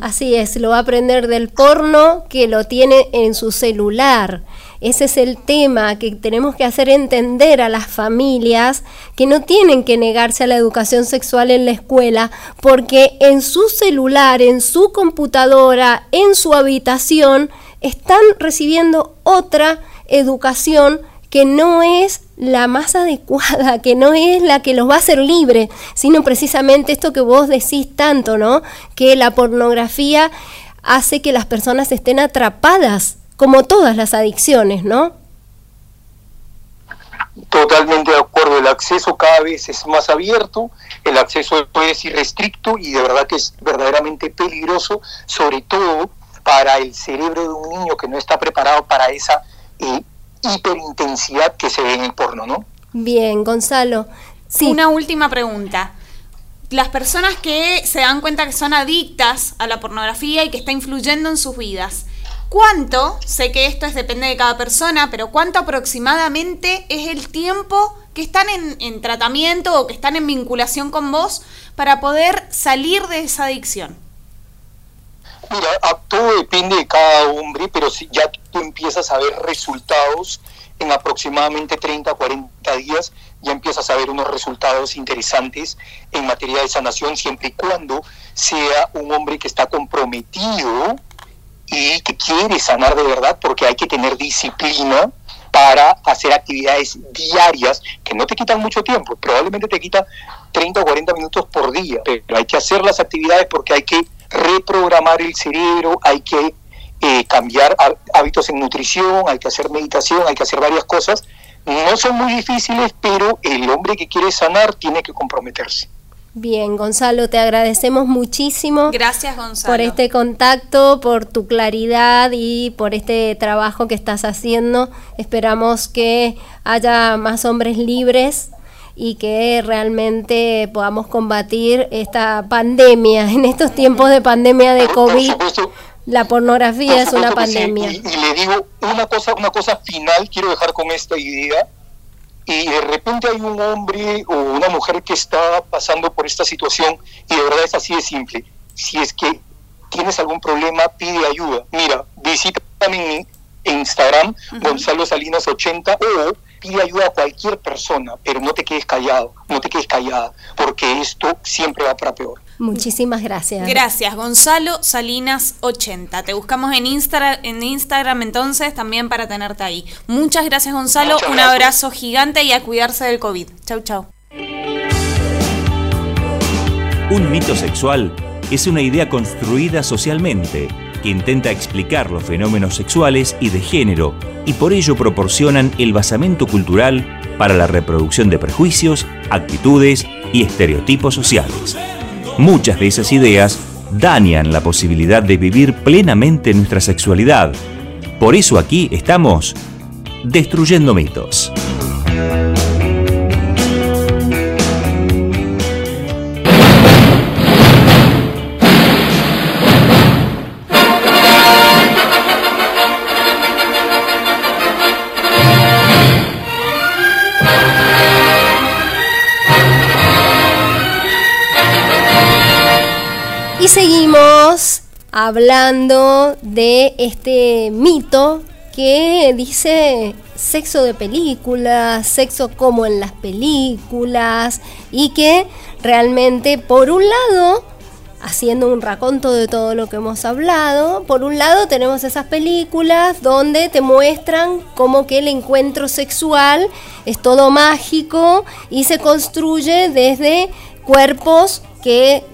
Así es, lo va a aprender del porno que lo tiene en su celular. Ese es el tema que tenemos que hacer entender a las familias que no tienen que negarse a la educación sexual en la escuela porque en su celular, en su computadora, en su habitación, están recibiendo otra educación que no es la más adecuada, que no es la que los va a hacer libre, sino precisamente esto que vos decís tanto, ¿no? Que la pornografía hace que las personas estén atrapadas, como todas las adicciones, ¿no? Totalmente de acuerdo, el acceso cada vez es más abierto, el acceso ser irrestricto y de verdad que es verdaderamente peligroso, sobre todo para el cerebro de un niño que no está preparado para esa eh, hiperintensidad que se ve en el porno, ¿no? Bien, Gonzalo. Sí. Una última pregunta. Las personas que se dan cuenta que son adictas a la pornografía y que está influyendo en sus vidas, ¿cuánto, sé que esto es, depende de cada persona, pero cuánto aproximadamente es el tiempo que están en, en tratamiento o que están en vinculación con vos para poder salir de esa adicción? Mira, todo depende de cada hombre, pero si ya tú empiezas a ver resultados en aproximadamente 30 40 días, ya empiezas a ver unos resultados interesantes en materia de sanación, siempre y cuando sea un hombre que está comprometido y que quiere sanar de verdad, porque hay que tener disciplina para hacer actividades diarias que no te quitan mucho tiempo, probablemente te quita 30 o 40 minutos por día, pero hay que hacer las actividades porque hay que reprogramar el cerebro, hay que eh, cambiar hábitos en nutrición, hay que hacer meditación, hay que hacer varias cosas. No son muy difíciles, pero el hombre que quiere sanar tiene que comprometerse. Bien, Gonzalo, te agradecemos muchísimo. Gracias, Gonzalo. Por este contacto, por tu claridad y por este trabajo que estás haciendo. Esperamos que haya más hombres libres y que realmente podamos combatir esta pandemia, en estos tiempos de pandemia de COVID. La pornografía es una pandemia. Y, y, le digo una cosa, una cosa final, quiero dejar con esta idea y de repente hay un hombre o una mujer que está pasando por esta situación y de verdad es así de simple. Si es que tienes algún problema, pide ayuda. Mira, visítame en Instagram, Gonzalo Salinas 80 o pide ayuda a cualquier persona, pero no te quedes callado, no te quedes callada, porque esto siempre va para peor. Muchísimas gracias. Gracias, Gonzalo Salinas 80. Te buscamos en, Insta, en Instagram entonces también para tenerte ahí. Muchas gracias, Gonzalo. Un abrazo gigante y a cuidarse del COVID. Chau, chau. Un mito sexual es una idea construida socialmente que intenta explicar los fenómenos sexuales y de género y por ello proporcionan el basamento cultural para la reproducción de prejuicios, actitudes y estereotipos sociales. Muchas de esas ideas dañan la posibilidad de vivir plenamente nuestra sexualidad. Por eso aquí estamos destruyendo mitos. Seguimos hablando de este mito que dice sexo de películas, sexo como en las películas y que realmente por un lado, haciendo un raconto de todo lo que hemos hablado, por un lado tenemos esas películas donde te muestran como que el encuentro sexual es todo mágico y se construye desde cuerpos que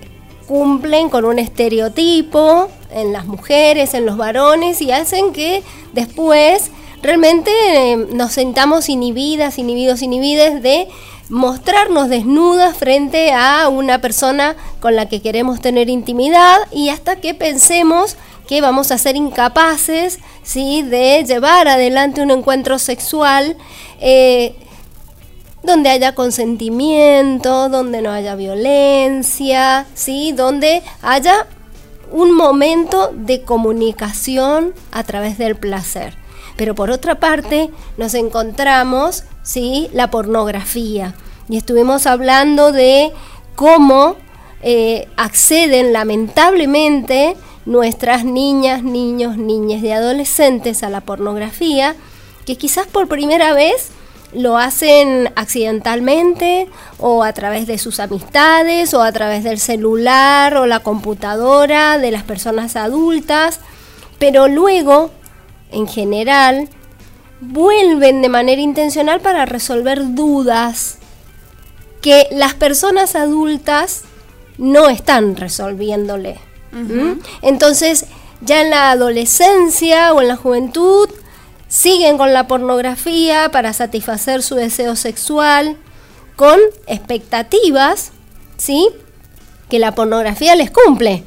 cumplen con un estereotipo en las mujeres, en los varones y hacen que después realmente eh, nos sentamos inhibidas, inhibidos, inhibides de mostrarnos desnudas frente a una persona con la que queremos tener intimidad y hasta que pensemos que vamos a ser incapaces ¿sí? de llevar adelante un encuentro sexual eh, donde haya consentimiento, donde no haya violencia, ¿sí? donde haya un momento de comunicación a través del placer. Pero por otra parte, nos encontramos ¿sí? la pornografía. Y estuvimos hablando de cómo eh, acceden lamentablemente nuestras niñas, niños, niñas y adolescentes a la pornografía, que quizás por primera vez lo hacen accidentalmente o a través de sus amistades o a través del celular o la computadora de las personas adultas, pero luego, en general, vuelven de manera intencional para resolver dudas que las personas adultas no están resolviéndole. Entonces, ya en la adolescencia o en la juventud, siguen con la pornografía para satisfacer su deseo sexual, con expectativas, ¿sí? Que la pornografía les cumple.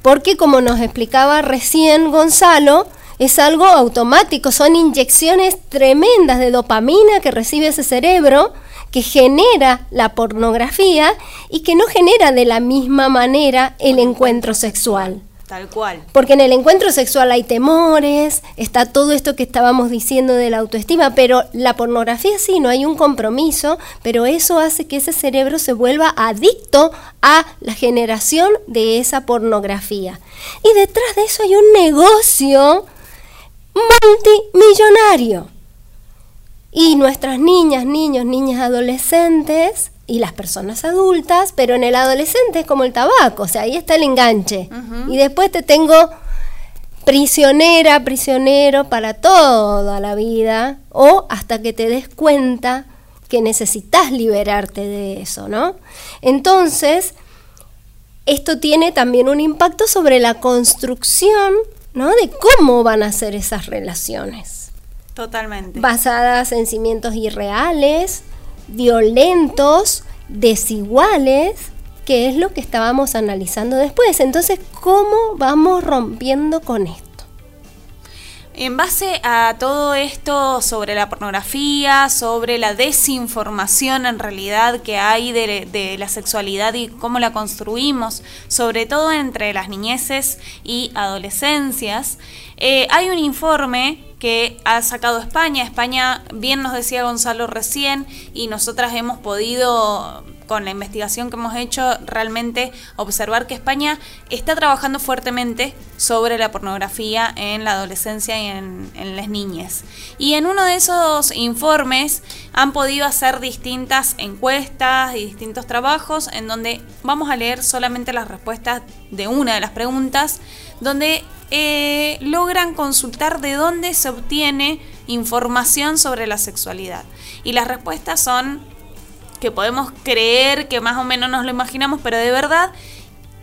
Porque como nos explicaba recién Gonzalo, es algo automático, son inyecciones tremendas de dopamina que recibe ese cerebro, que genera la pornografía y que no genera de la misma manera el encuentro sexual. Tal cual. Porque en el encuentro sexual hay temores, está todo esto que estábamos diciendo de la autoestima, pero la pornografía sí, no hay un compromiso, pero eso hace que ese cerebro se vuelva adicto a la generación de esa pornografía. Y detrás de eso hay un negocio multimillonario. Y nuestras niñas, niños, niñas, adolescentes y las personas adultas, pero en el adolescente es como el tabaco, o sea, ahí está el enganche. Y después te tengo prisionera, prisionero para toda la vida, o hasta que te des cuenta que necesitas liberarte de eso, ¿no? Entonces, esto tiene también un impacto sobre la construcción ¿no? De cómo van a ser esas relaciones. Totalmente. Basadas en cimientos irreales, violentos, desiguales, que es lo que estábamos analizando después. Entonces, ¿cómo vamos rompiendo con esto? En base a todo esto sobre la pornografía, sobre la desinformación en realidad que hay de, la sexualidad y cómo la construimos, sobre todo entre las niñeces y adolescencias, eh, hay un informe que ha sacado España. España, bien nos decía Gonzalo recién, y nosotras hemos podido con la investigación que hemos hecho, realmente observar que España está trabajando fuertemente sobre la pornografía en la adolescencia y en, las niñas. Y en uno de esos informes han podido hacer distintas encuestas y distintos trabajos en donde vamos a leer solamente las respuestas de una de las preguntas, donde eh, logran consultar de dónde se obtiene información sobre la sexualidad. Y las respuestas son que podemos creer, que más o menos nos lo imaginamos, pero de verdad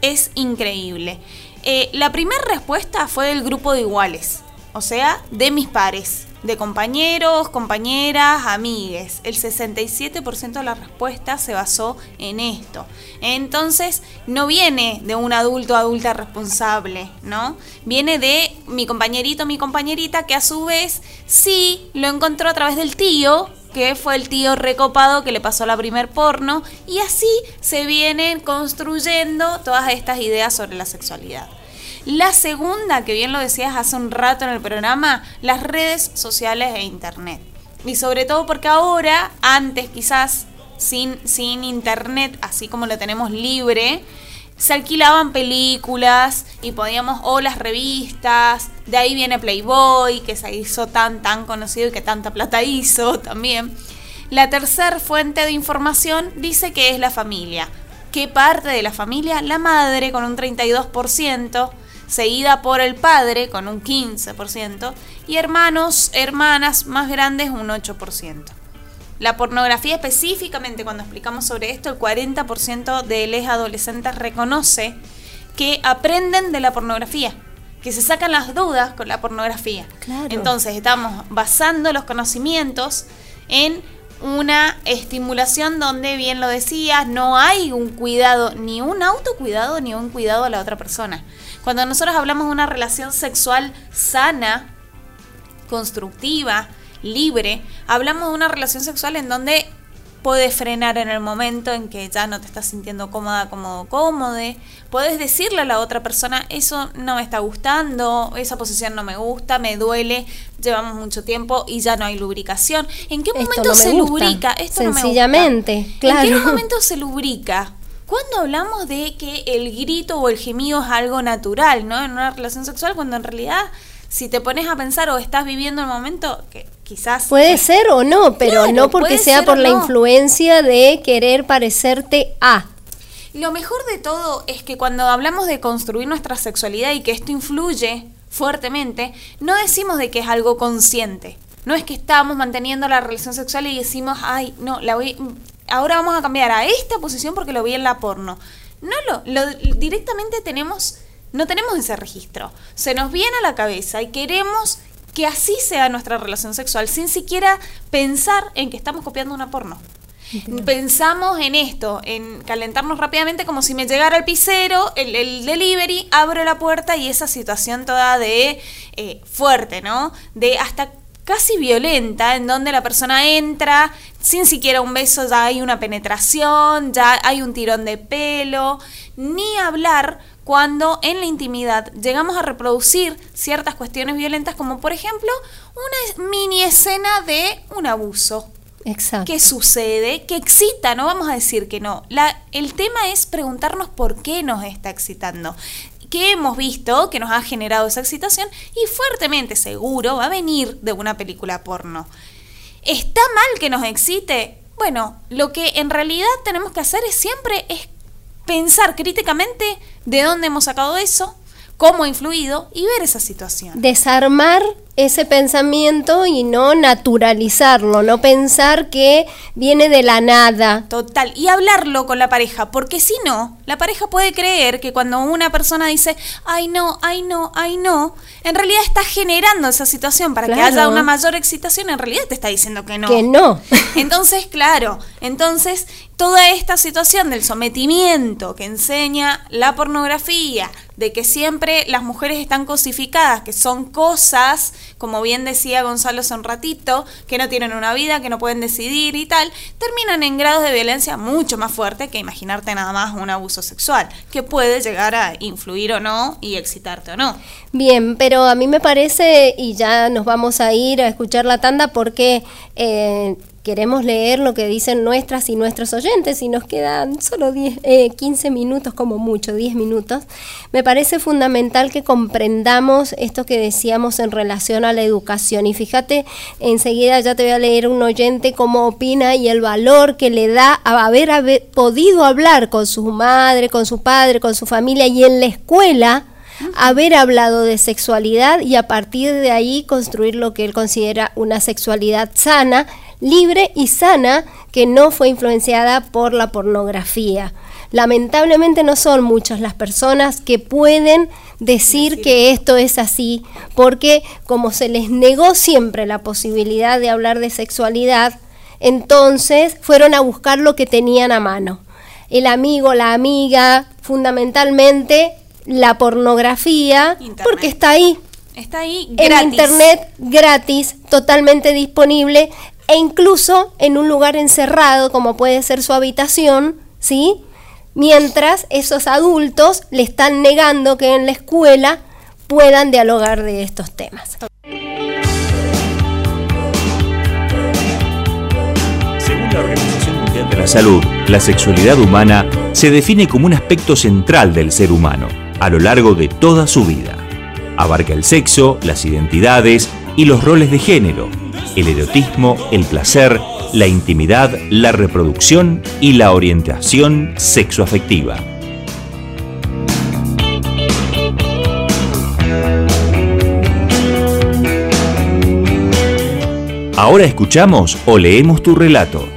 es increíble. Eh, la primera respuesta fue del grupo de iguales, o sea, de mis pares, de compañeros, compañeras, amigues. El 67% de la respuesta se basó en esto. Entonces, no viene de un adulto adulta responsable, ¿no? Viene de mi compañerito, mi compañerita, que a su vez sí lo encontró a través del tío que fue el tío recopado que le pasó la primer porno, y así se vienen construyendo todas estas ideas sobre la sexualidad. La segunda, que bien lo decías hace un rato en el programa, las redes sociales e internet. Y sobre todo porque ahora, antes quizás, sin, sin internet, así como lo tenemos libre, se alquilaban películas y podíamos, o las revistas, de ahí viene Playboy, que se hizo tan, tan conocido y que tanta plata hizo también. La tercera fuente de información dice que es la familia. ¿Qué parte de la familia? La madre con un 32%, seguida por el padre con un 15%, y hermanos, hermanas más grandes un 8%. La pornografía específicamente, cuando explicamos sobre esto, el 40% de los adolescentes reconoce que aprenden de la pornografía, que se sacan las dudas con la pornografía. Entonces estamos basando los conocimientos en una estimulación donde, bien lo decías, no hay un cuidado, ni un autocuidado, ni un cuidado a la otra persona. Cuando nosotros hablamos de una relación sexual sana, constructiva, libre, hablamos de una relación sexual en donde puedes frenar en el momento en que ya no te estás sintiendo cómoda, cómodo, cómode. Puedes decirle a la otra persona, eso no me está gustando, esa posición no me gusta, me duele, llevamos mucho tiempo y ya no hay lubricación. ¿En qué momento se lubrica? Esto Sencillamente, no me claro. ¿En qué momento se lubrica? Cuando hablamos de que el grito o el gemido es algo natural, ¿no? En una relación sexual, cuando en realidad si te pones a pensar o estás viviendo el momento, que quizás... Puede ser o no, pero no porque sea por la influencia de querer parecerte a. Lo mejor de todo es que cuando hablamos de construir nuestra sexualidad y que esto influye fuertemente, no decimos de que es algo consciente. No es que estamos manteniendo la relación sexual y decimos, ay, no, la voy, ahora vamos a cambiar a esta posición porque lo vi en la porno. No, lo, lo directamente tenemos no tenemos ese registro. Se nos viene a la cabeza y queremos que así sea nuestra relación sexual, sin siquiera pensar en que estamos copiando una porno. Pensamos en esto, en calentarnos rápidamente como si me llegara el pisero, el, delivery, abro la puerta y esa situación toda de eh, fuerte, ¿no? De hasta casi violenta, en donde la persona entra, sin siquiera un beso ya hay una penetración, ya hay un tirón de pelo, ni hablar cuando en la intimidad llegamos a reproducir ciertas cuestiones violentas, como por ejemplo una mini escena de un abuso. Exacto. ¿Qué sucede? Que excita, no vamos a decir que no. La, el tema es preguntarnos por qué nos está excitando. ¿Qué hemos visto que nos ha generado esa excitación? Y fuertemente seguro va a venir de una película porno. ¿Está mal que nos excite? Bueno, lo que en realidad tenemos que hacer es siempre es pensar críticamente de dónde hemos sacado eso, cómo ha influido y ver esa situación. Desarmar ese pensamiento y no naturalizarlo, no pensar que viene de la nada. Total, y hablarlo con la pareja, porque si no, La pareja puede creer que cuando una persona dice, ay no, ay no, ay no, en realidad está generando esa situación para que haya una mayor excitación, en realidad te está diciendo que no. Que no. Entonces, claro, entonces toda esta situación del sometimiento que enseña la pornografía, de que siempre las mujeres están cosificadas, que son cosas, como bien decía Gonzalo hace un ratito, que no tienen una vida, que no pueden decidir y tal, terminan en grados de violencia mucho más fuertes que imaginarte nada más un abuso sexual, que puede llegar a influir o no y excitarte o no. Bien, pero a mí me parece, y ya nos vamos a ir a escuchar la tanda porque eh, queremos leer lo que dicen nuestras y nuestros oyentes y nos quedan solo 10, eh, 15 minutos como mucho, 10 minutos. Me parece fundamental que comprendamos esto que decíamos en relación a la educación. Y fíjate, enseguida ya te voy a leer un oyente cómo opina y el valor que le da a haber, haber podido hablar con su madre, con su padre, con su familia y en la escuela haber hablado de sexualidad y a partir de ahí construir lo que él considera una sexualidad sana, libre y sana que no fue influenciada por la pornografía. Lamentablemente no son muchas las personas que pueden decir que esto es así, porque como se les negó siempre la posibilidad de hablar de sexualidad, entonces fueron a buscar lo que tenían a mano. El amigo, la amiga, fundamentalmente la pornografía, Internet. porque está ahí, Está ahí en internet, gratis, totalmente disponible, e incluso en un lugar encerrado, como puede ser su habitación, ¿sí? Mientras esos adultos le están negando que en la escuela puedan dialogar de estos temas. Según la Organización Mundial de la Salud, la sexualidad humana se define como un aspecto central del ser humano a lo largo de toda su vida. Abarca el sexo, las identidades y los roles de género, el erotismo, el placer, la intimidad, la reproducción y la orientación sexoafectiva. Ahora escuchamos o leemos tu relato.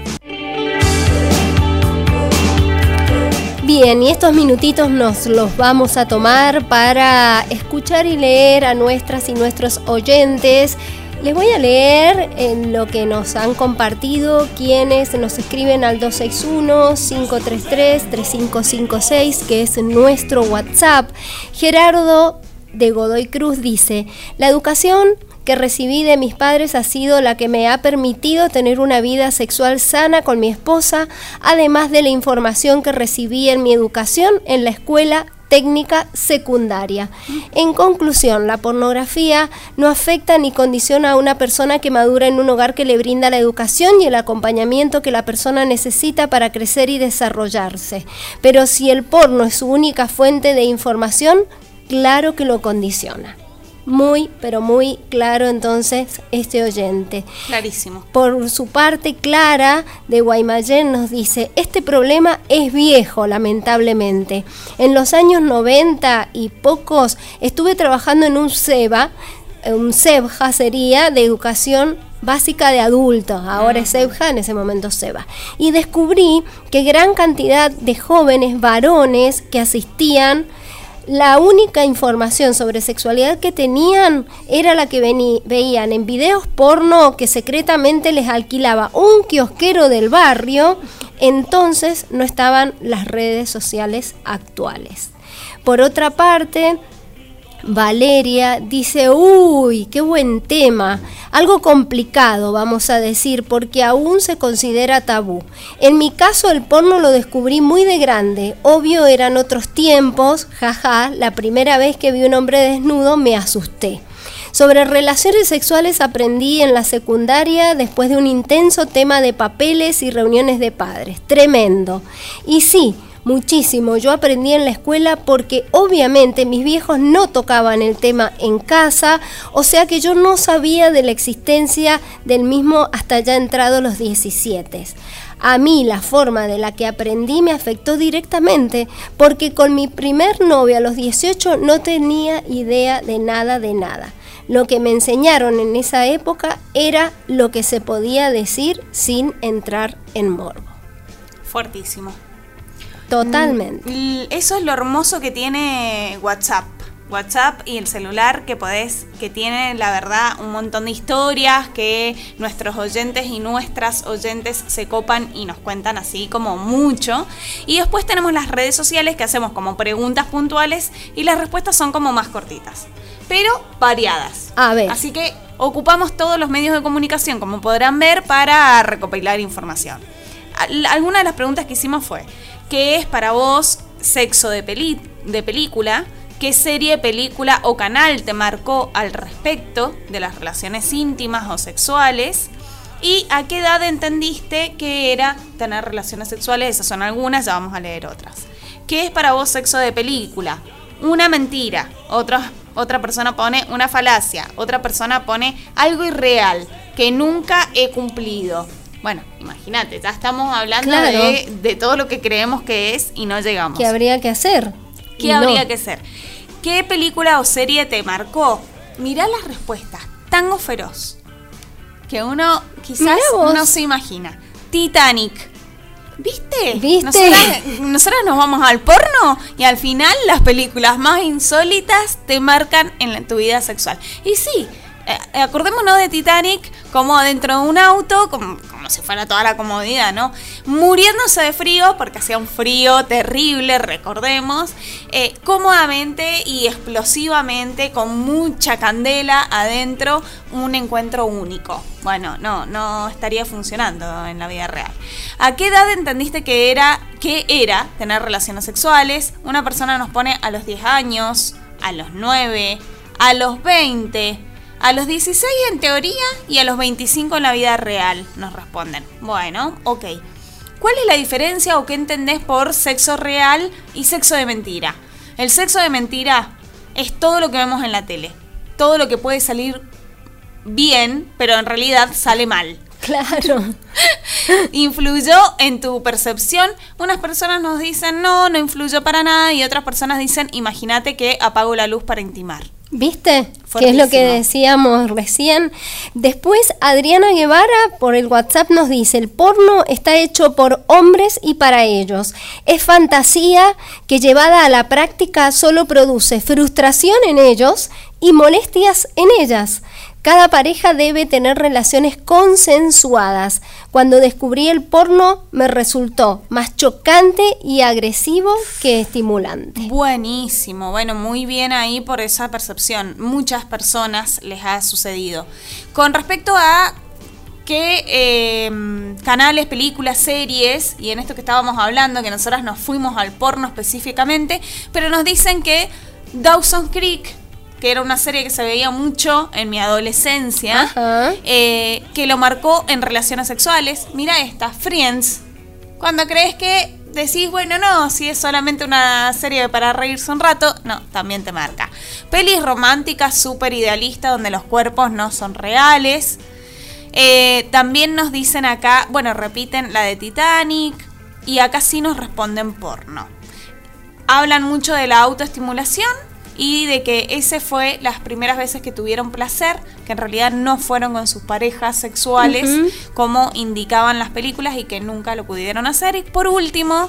Bien, y estos minutitos nos los vamos a tomar para escuchar y leer a nuestras y nuestros oyentes. Les voy a leer en lo que nos han compartido quienes nos escriben al 261-533-3556, que es nuestro WhatsApp. Gerardo de Godoy Cruz dice, la educación que recibí de mis padres ha sido la que me ha permitido tener una vida sexual sana con mi esposa, además de la información que recibí en mi educación en la escuela técnica secundaria. En conclusión, la pornografía no afecta ni condiciona a una persona que madura en un hogar que le brinda la educación y el acompañamiento que la persona necesita para crecer y desarrollarse. Pero si el porno es su única fuente de información, claro que lo condiciona. Muy, pero muy claro entonces este oyente. Clarísimo. Por su parte, Clara de Guaymallén nos dice, este problema es viejo, lamentablemente. En los años 90 y pocos estuve trabajando en un SEBA, un SEBJA sería de educación básica de adultos, ahora es SEBJA, en ese momento SEBA. Y descubrí que gran cantidad de jóvenes varones que asistían la única información sobre sexualidad que tenían era la que veían en videos porno que secretamente les alquilaba un kiosquero del barrio, entonces no estaban las redes sociales actuales. Por otra parte, Valeria dice, uy, qué buen tema. Algo complicado, vamos a decir, porque aún se considera tabú. En mi caso, el porno lo descubrí muy de grande. Obvio, eran otros tiempos. Jaja, la primera vez que vi un hombre desnudo me asusté. Sobre relaciones sexuales aprendí en la secundaria después de un intenso tema de papeles y reuniones de padres. Tremendo. Y sí, muchísimo. Yo aprendí en la escuela porque obviamente mis viejos no tocaban el tema en casa, o sea que yo no sabía de la existencia del mismo hasta ya entrado los 17. A mí la forma de la que aprendí me afectó directamente porque con mi primer novio a los 18 no tenía idea de nada de nada. Lo que me enseñaron en esa época era lo que se podía decir sin entrar en morbo. Fuertísimo. Totalmente. L- Eso es lo hermoso que tiene WhatsApp. WhatsApp y el celular que podés, que tiene la verdad un montón de historias que nuestros oyentes y nuestras oyentes se copan y nos cuentan así como mucho. Y después tenemos las redes sociales que hacemos como preguntas puntuales y las respuestas son como más cortitas, pero variadas. A ver. Así que ocupamos todos los medios de comunicación, como podrán ver, para recopilar información. Al- Alguna de las preguntas que hicimos fue, ¿qué es para vos sexo de, de película? ¿Qué serie, película o canal te marcó al respecto de las relaciones íntimas o sexuales? ¿Y a qué edad entendiste que era tener relaciones sexuales? Esas son algunas, ya vamos a leer otras. ¿Qué es para vos sexo de película? Una mentira. Otra, otra persona pone una falacia. Otra persona pone algo irreal que nunca he cumplido. Bueno, imagínate, ya estamos hablando Claro. de, de todo lo que creemos que es y no llegamos. ¿Qué habría que hacer? ¿Qué no. habría que hacer? ¿Qué película o serie te marcó? Mirá las respuestas. Tango Feroz. Que uno quizás no se imagina. Titanic. ¿Viste? ¿Viste? Nosotras, nosotras nos vamos al porno y al final las películas más insólitas te marcan en la- tu vida sexual. Y sí, eh, acordémonos de Titanic como dentro de un auto, como, si fuera toda la comodidad, ¿no? Muriéndose de frío, porque hacía un frío terrible, recordemos, eh, cómodamente y explosivamente, con mucha candela adentro, un encuentro único. Bueno, no, no estaría funcionando en la vida real. ¿A qué edad entendiste que era, que era tener relaciones sexuales? Una persona nos pone a los 10 años, a los 9, a los 20, a los 16 en teoría y a los 25 en la vida real, nos responden. Bueno, ok. ¿Cuál es la diferencia o qué entendés por sexo real y sexo de mentira? El sexo de mentira es todo lo que vemos en la tele. Todo lo que puede salir bien, pero en realidad sale mal. Claro. ¿Influyó en tu percepción? Unas personas nos dicen no, no influyó para nada y otras personas dicen imagínate que apago la luz para intimar. ¿Viste? Que es lo que decíamos recién. Después, Adriana Guevara por el WhatsApp nos dice, el porno está hecho por hombres y para ellos. Es fantasía que llevada a la práctica solo produce frustración en ellos y molestias en ellas. Cada pareja debe tener relaciones consensuadas. Cuando descubrí el porno me resultó más chocante y agresivo que estimulante. Buenísimo, bueno, muy bien ahí por esa percepción. Muchas personas les ha sucedido. Con respecto a qué eh, canales, películas, series, y en esto que estábamos hablando, que nosotras nos fuimos al porno específicamente, pero nos dicen que Dawson Creek, que era una serie que se veía mucho en mi adolescencia, eh, que lo marcó en relaciones sexuales. Mira esta, Friends. Cuando crees que decís, bueno, no, si es solamente una serie para reírse un rato, no, también te marca. Pelis románticas súper idealistas donde los cuerpos no son reales. Eh, también nos dicen acá, bueno, repiten la de Titanic y acá sí nos responden porno. Hablan mucho de la autoestimulación y de que ese fue las primeras veces que tuvieron placer, que en realidad no fueron con sus parejas sexuales como indicaban las películas y que nunca lo pudieron hacer. Y por último,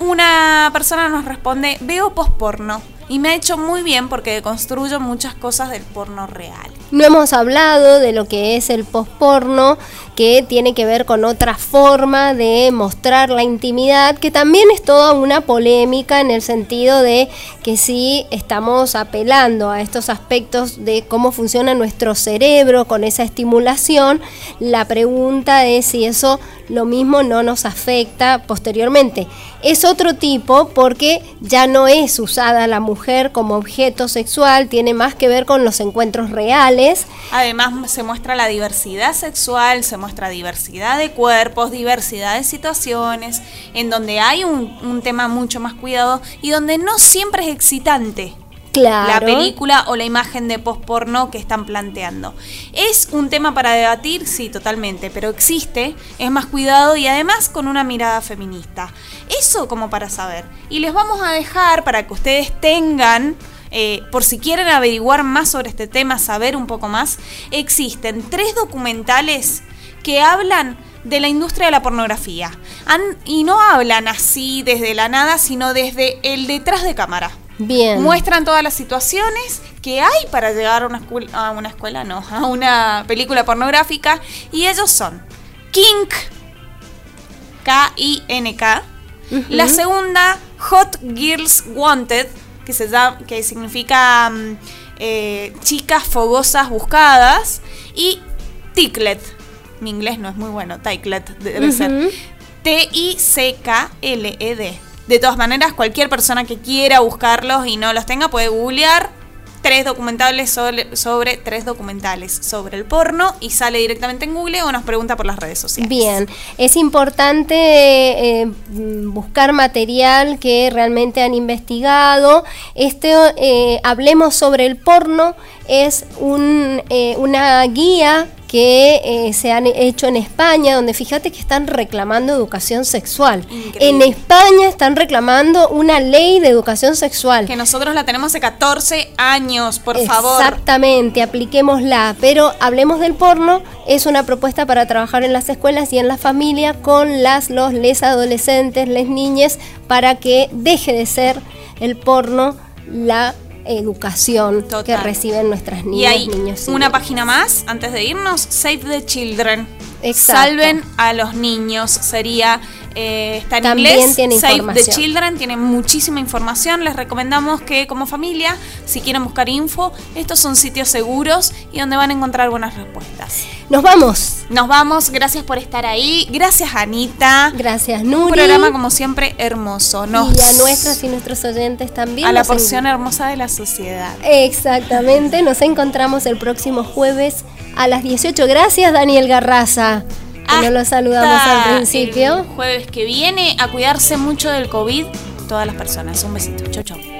una persona nos responde, veo posporno y me ha hecho muy bien porque deconstruyo muchas cosas del porno real. No hemos hablado de lo que es el posporno, que tiene que ver con otra forma de mostrar la intimidad, que también es toda una polémica en el sentido de que si estamos apelando a estos aspectos de cómo funciona nuestro cerebro con esa estimulación, la pregunta es si eso lo mismo no nos afecta posteriormente. Es otro tipo porque ya no es usada la mujer como objeto sexual, tiene más que ver con los encuentros reales. Además se muestra la diversidad sexual, se muestra diversidad de cuerpos, diversidad de situaciones, en donde hay un, un tema mucho más cuidado y donde no siempre es excitante Claro. la película o la imagen de post-porno que están planteando. ¿Es un tema para debatir? Sí, totalmente, pero existe, es más cuidado y además con una mirada feminista. Eso como para saber. Y les vamos a dejar para que ustedes tengan... eh, por si quieren averiguar más sobre este tema, saber un poco más, existen tres documentales que hablan de la industria de la pornografía. y no hablan así desde la nada, sino desde el detrás de cámara. Bien. Muestran todas las situaciones que hay para llegar a una escuela, a una escuela, no, a una película pornográfica. Y ellos son Kink, K-I-N-K. La segunda, Hot Girls Wanted, que, se llama, que significa mm, eh, chicas fogosas buscadas. Y Ticklet. Mi inglés no es muy bueno, Ticklet debe ser. T-I-C-K-L-E-D. De todas maneras, cualquier persona que quiera buscarlos y no los tenga puede googlear tres documentales sobre, tres documentales sobre el porno y sale directamente en Google o nos pregunta por las redes sociales. Bien, es importante eh, buscar material que realmente han investigado. Este, eh, hablemos sobre el porno, es un, eh, una guía que eh, se han hecho en España, donde fíjate que están reclamando educación sexual. En España están reclamando una ley de educación sexual. Que nosotros la tenemos hace 14 años, por favor. Exactamente, apliquémosla. Pero hablemos del porno, es una propuesta para trabajar en las escuelas y en la familia con las, los, les adolescentes, les niñas, para que deje de ser el porno la educación que reciben nuestras niñas, y niños. una página más antes de irnos, Save the Children. Salven a los niños sería eh, está en También inglés. Tiene Save the Children tiene muchísima información. Les recomendamos que como familia, si quieren buscar info, estos son sitios seguros y donde van a encontrar buenas respuestas. Nos vamos. Nos vamos. Gracias por estar ahí. Gracias Anita. Gracias Nuri. Un programa como siempre hermoso. Nos... Y a nuestras y nuestros oyentes también. A la porción hermosa de la sociedad. Exactamente. Nos encontramos el próximo jueves a las 18. Gracias Daniel Garraza no lo saludamos al principio. jueves que viene, a cuidarse mucho del COVID todas las personas. Un besito. Chau, chau.